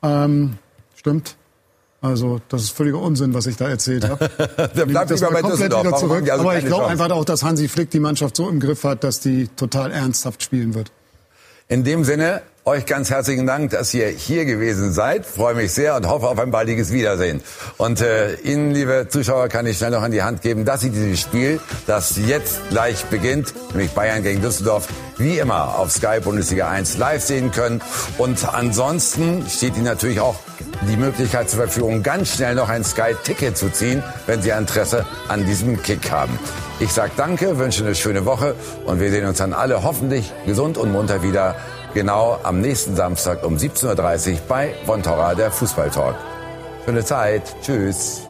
ähm, stimmt. Also das ist völliger Unsinn, was ich da erzählt habe. <laughs> Der bleibt lieber bei Düsseldorf. Zurück. Also Aber ich glaube einfach auch, dass Hansi Flick die Mannschaft so im Griff hat, dass die total ernsthaft spielen wird. In dem Sinne, euch ganz herzlichen Dank, dass ihr hier gewesen seid. Freue mich sehr und hoffe auf ein baldiges Wiedersehen. Und äh, Ihnen, liebe Zuschauer, kann ich schnell noch an die Hand geben, dass Sie dieses Spiel, das jetzt gleich beginnt, nämlich Bayern gegen Düsseldorf, wie immer auf Sky Bundesliga 1 live sehen können. Und ansonsten steht Ihnen natürlich auch die Möglichkeit zur Verfügung, ganz schnell noch ein Sky-Ticket zu ziehen, wenn Sie Interesse an diesem Kick haben. Ich sage danke, wünsche eine schöne Woche und wir sehen uns dann alle hoffentlich gesund und munter wieder genau am nächsten Samstag um 17.30 Uhr bei Von Torra, der Fußballtalk. Schöne Zeit. Tschüss.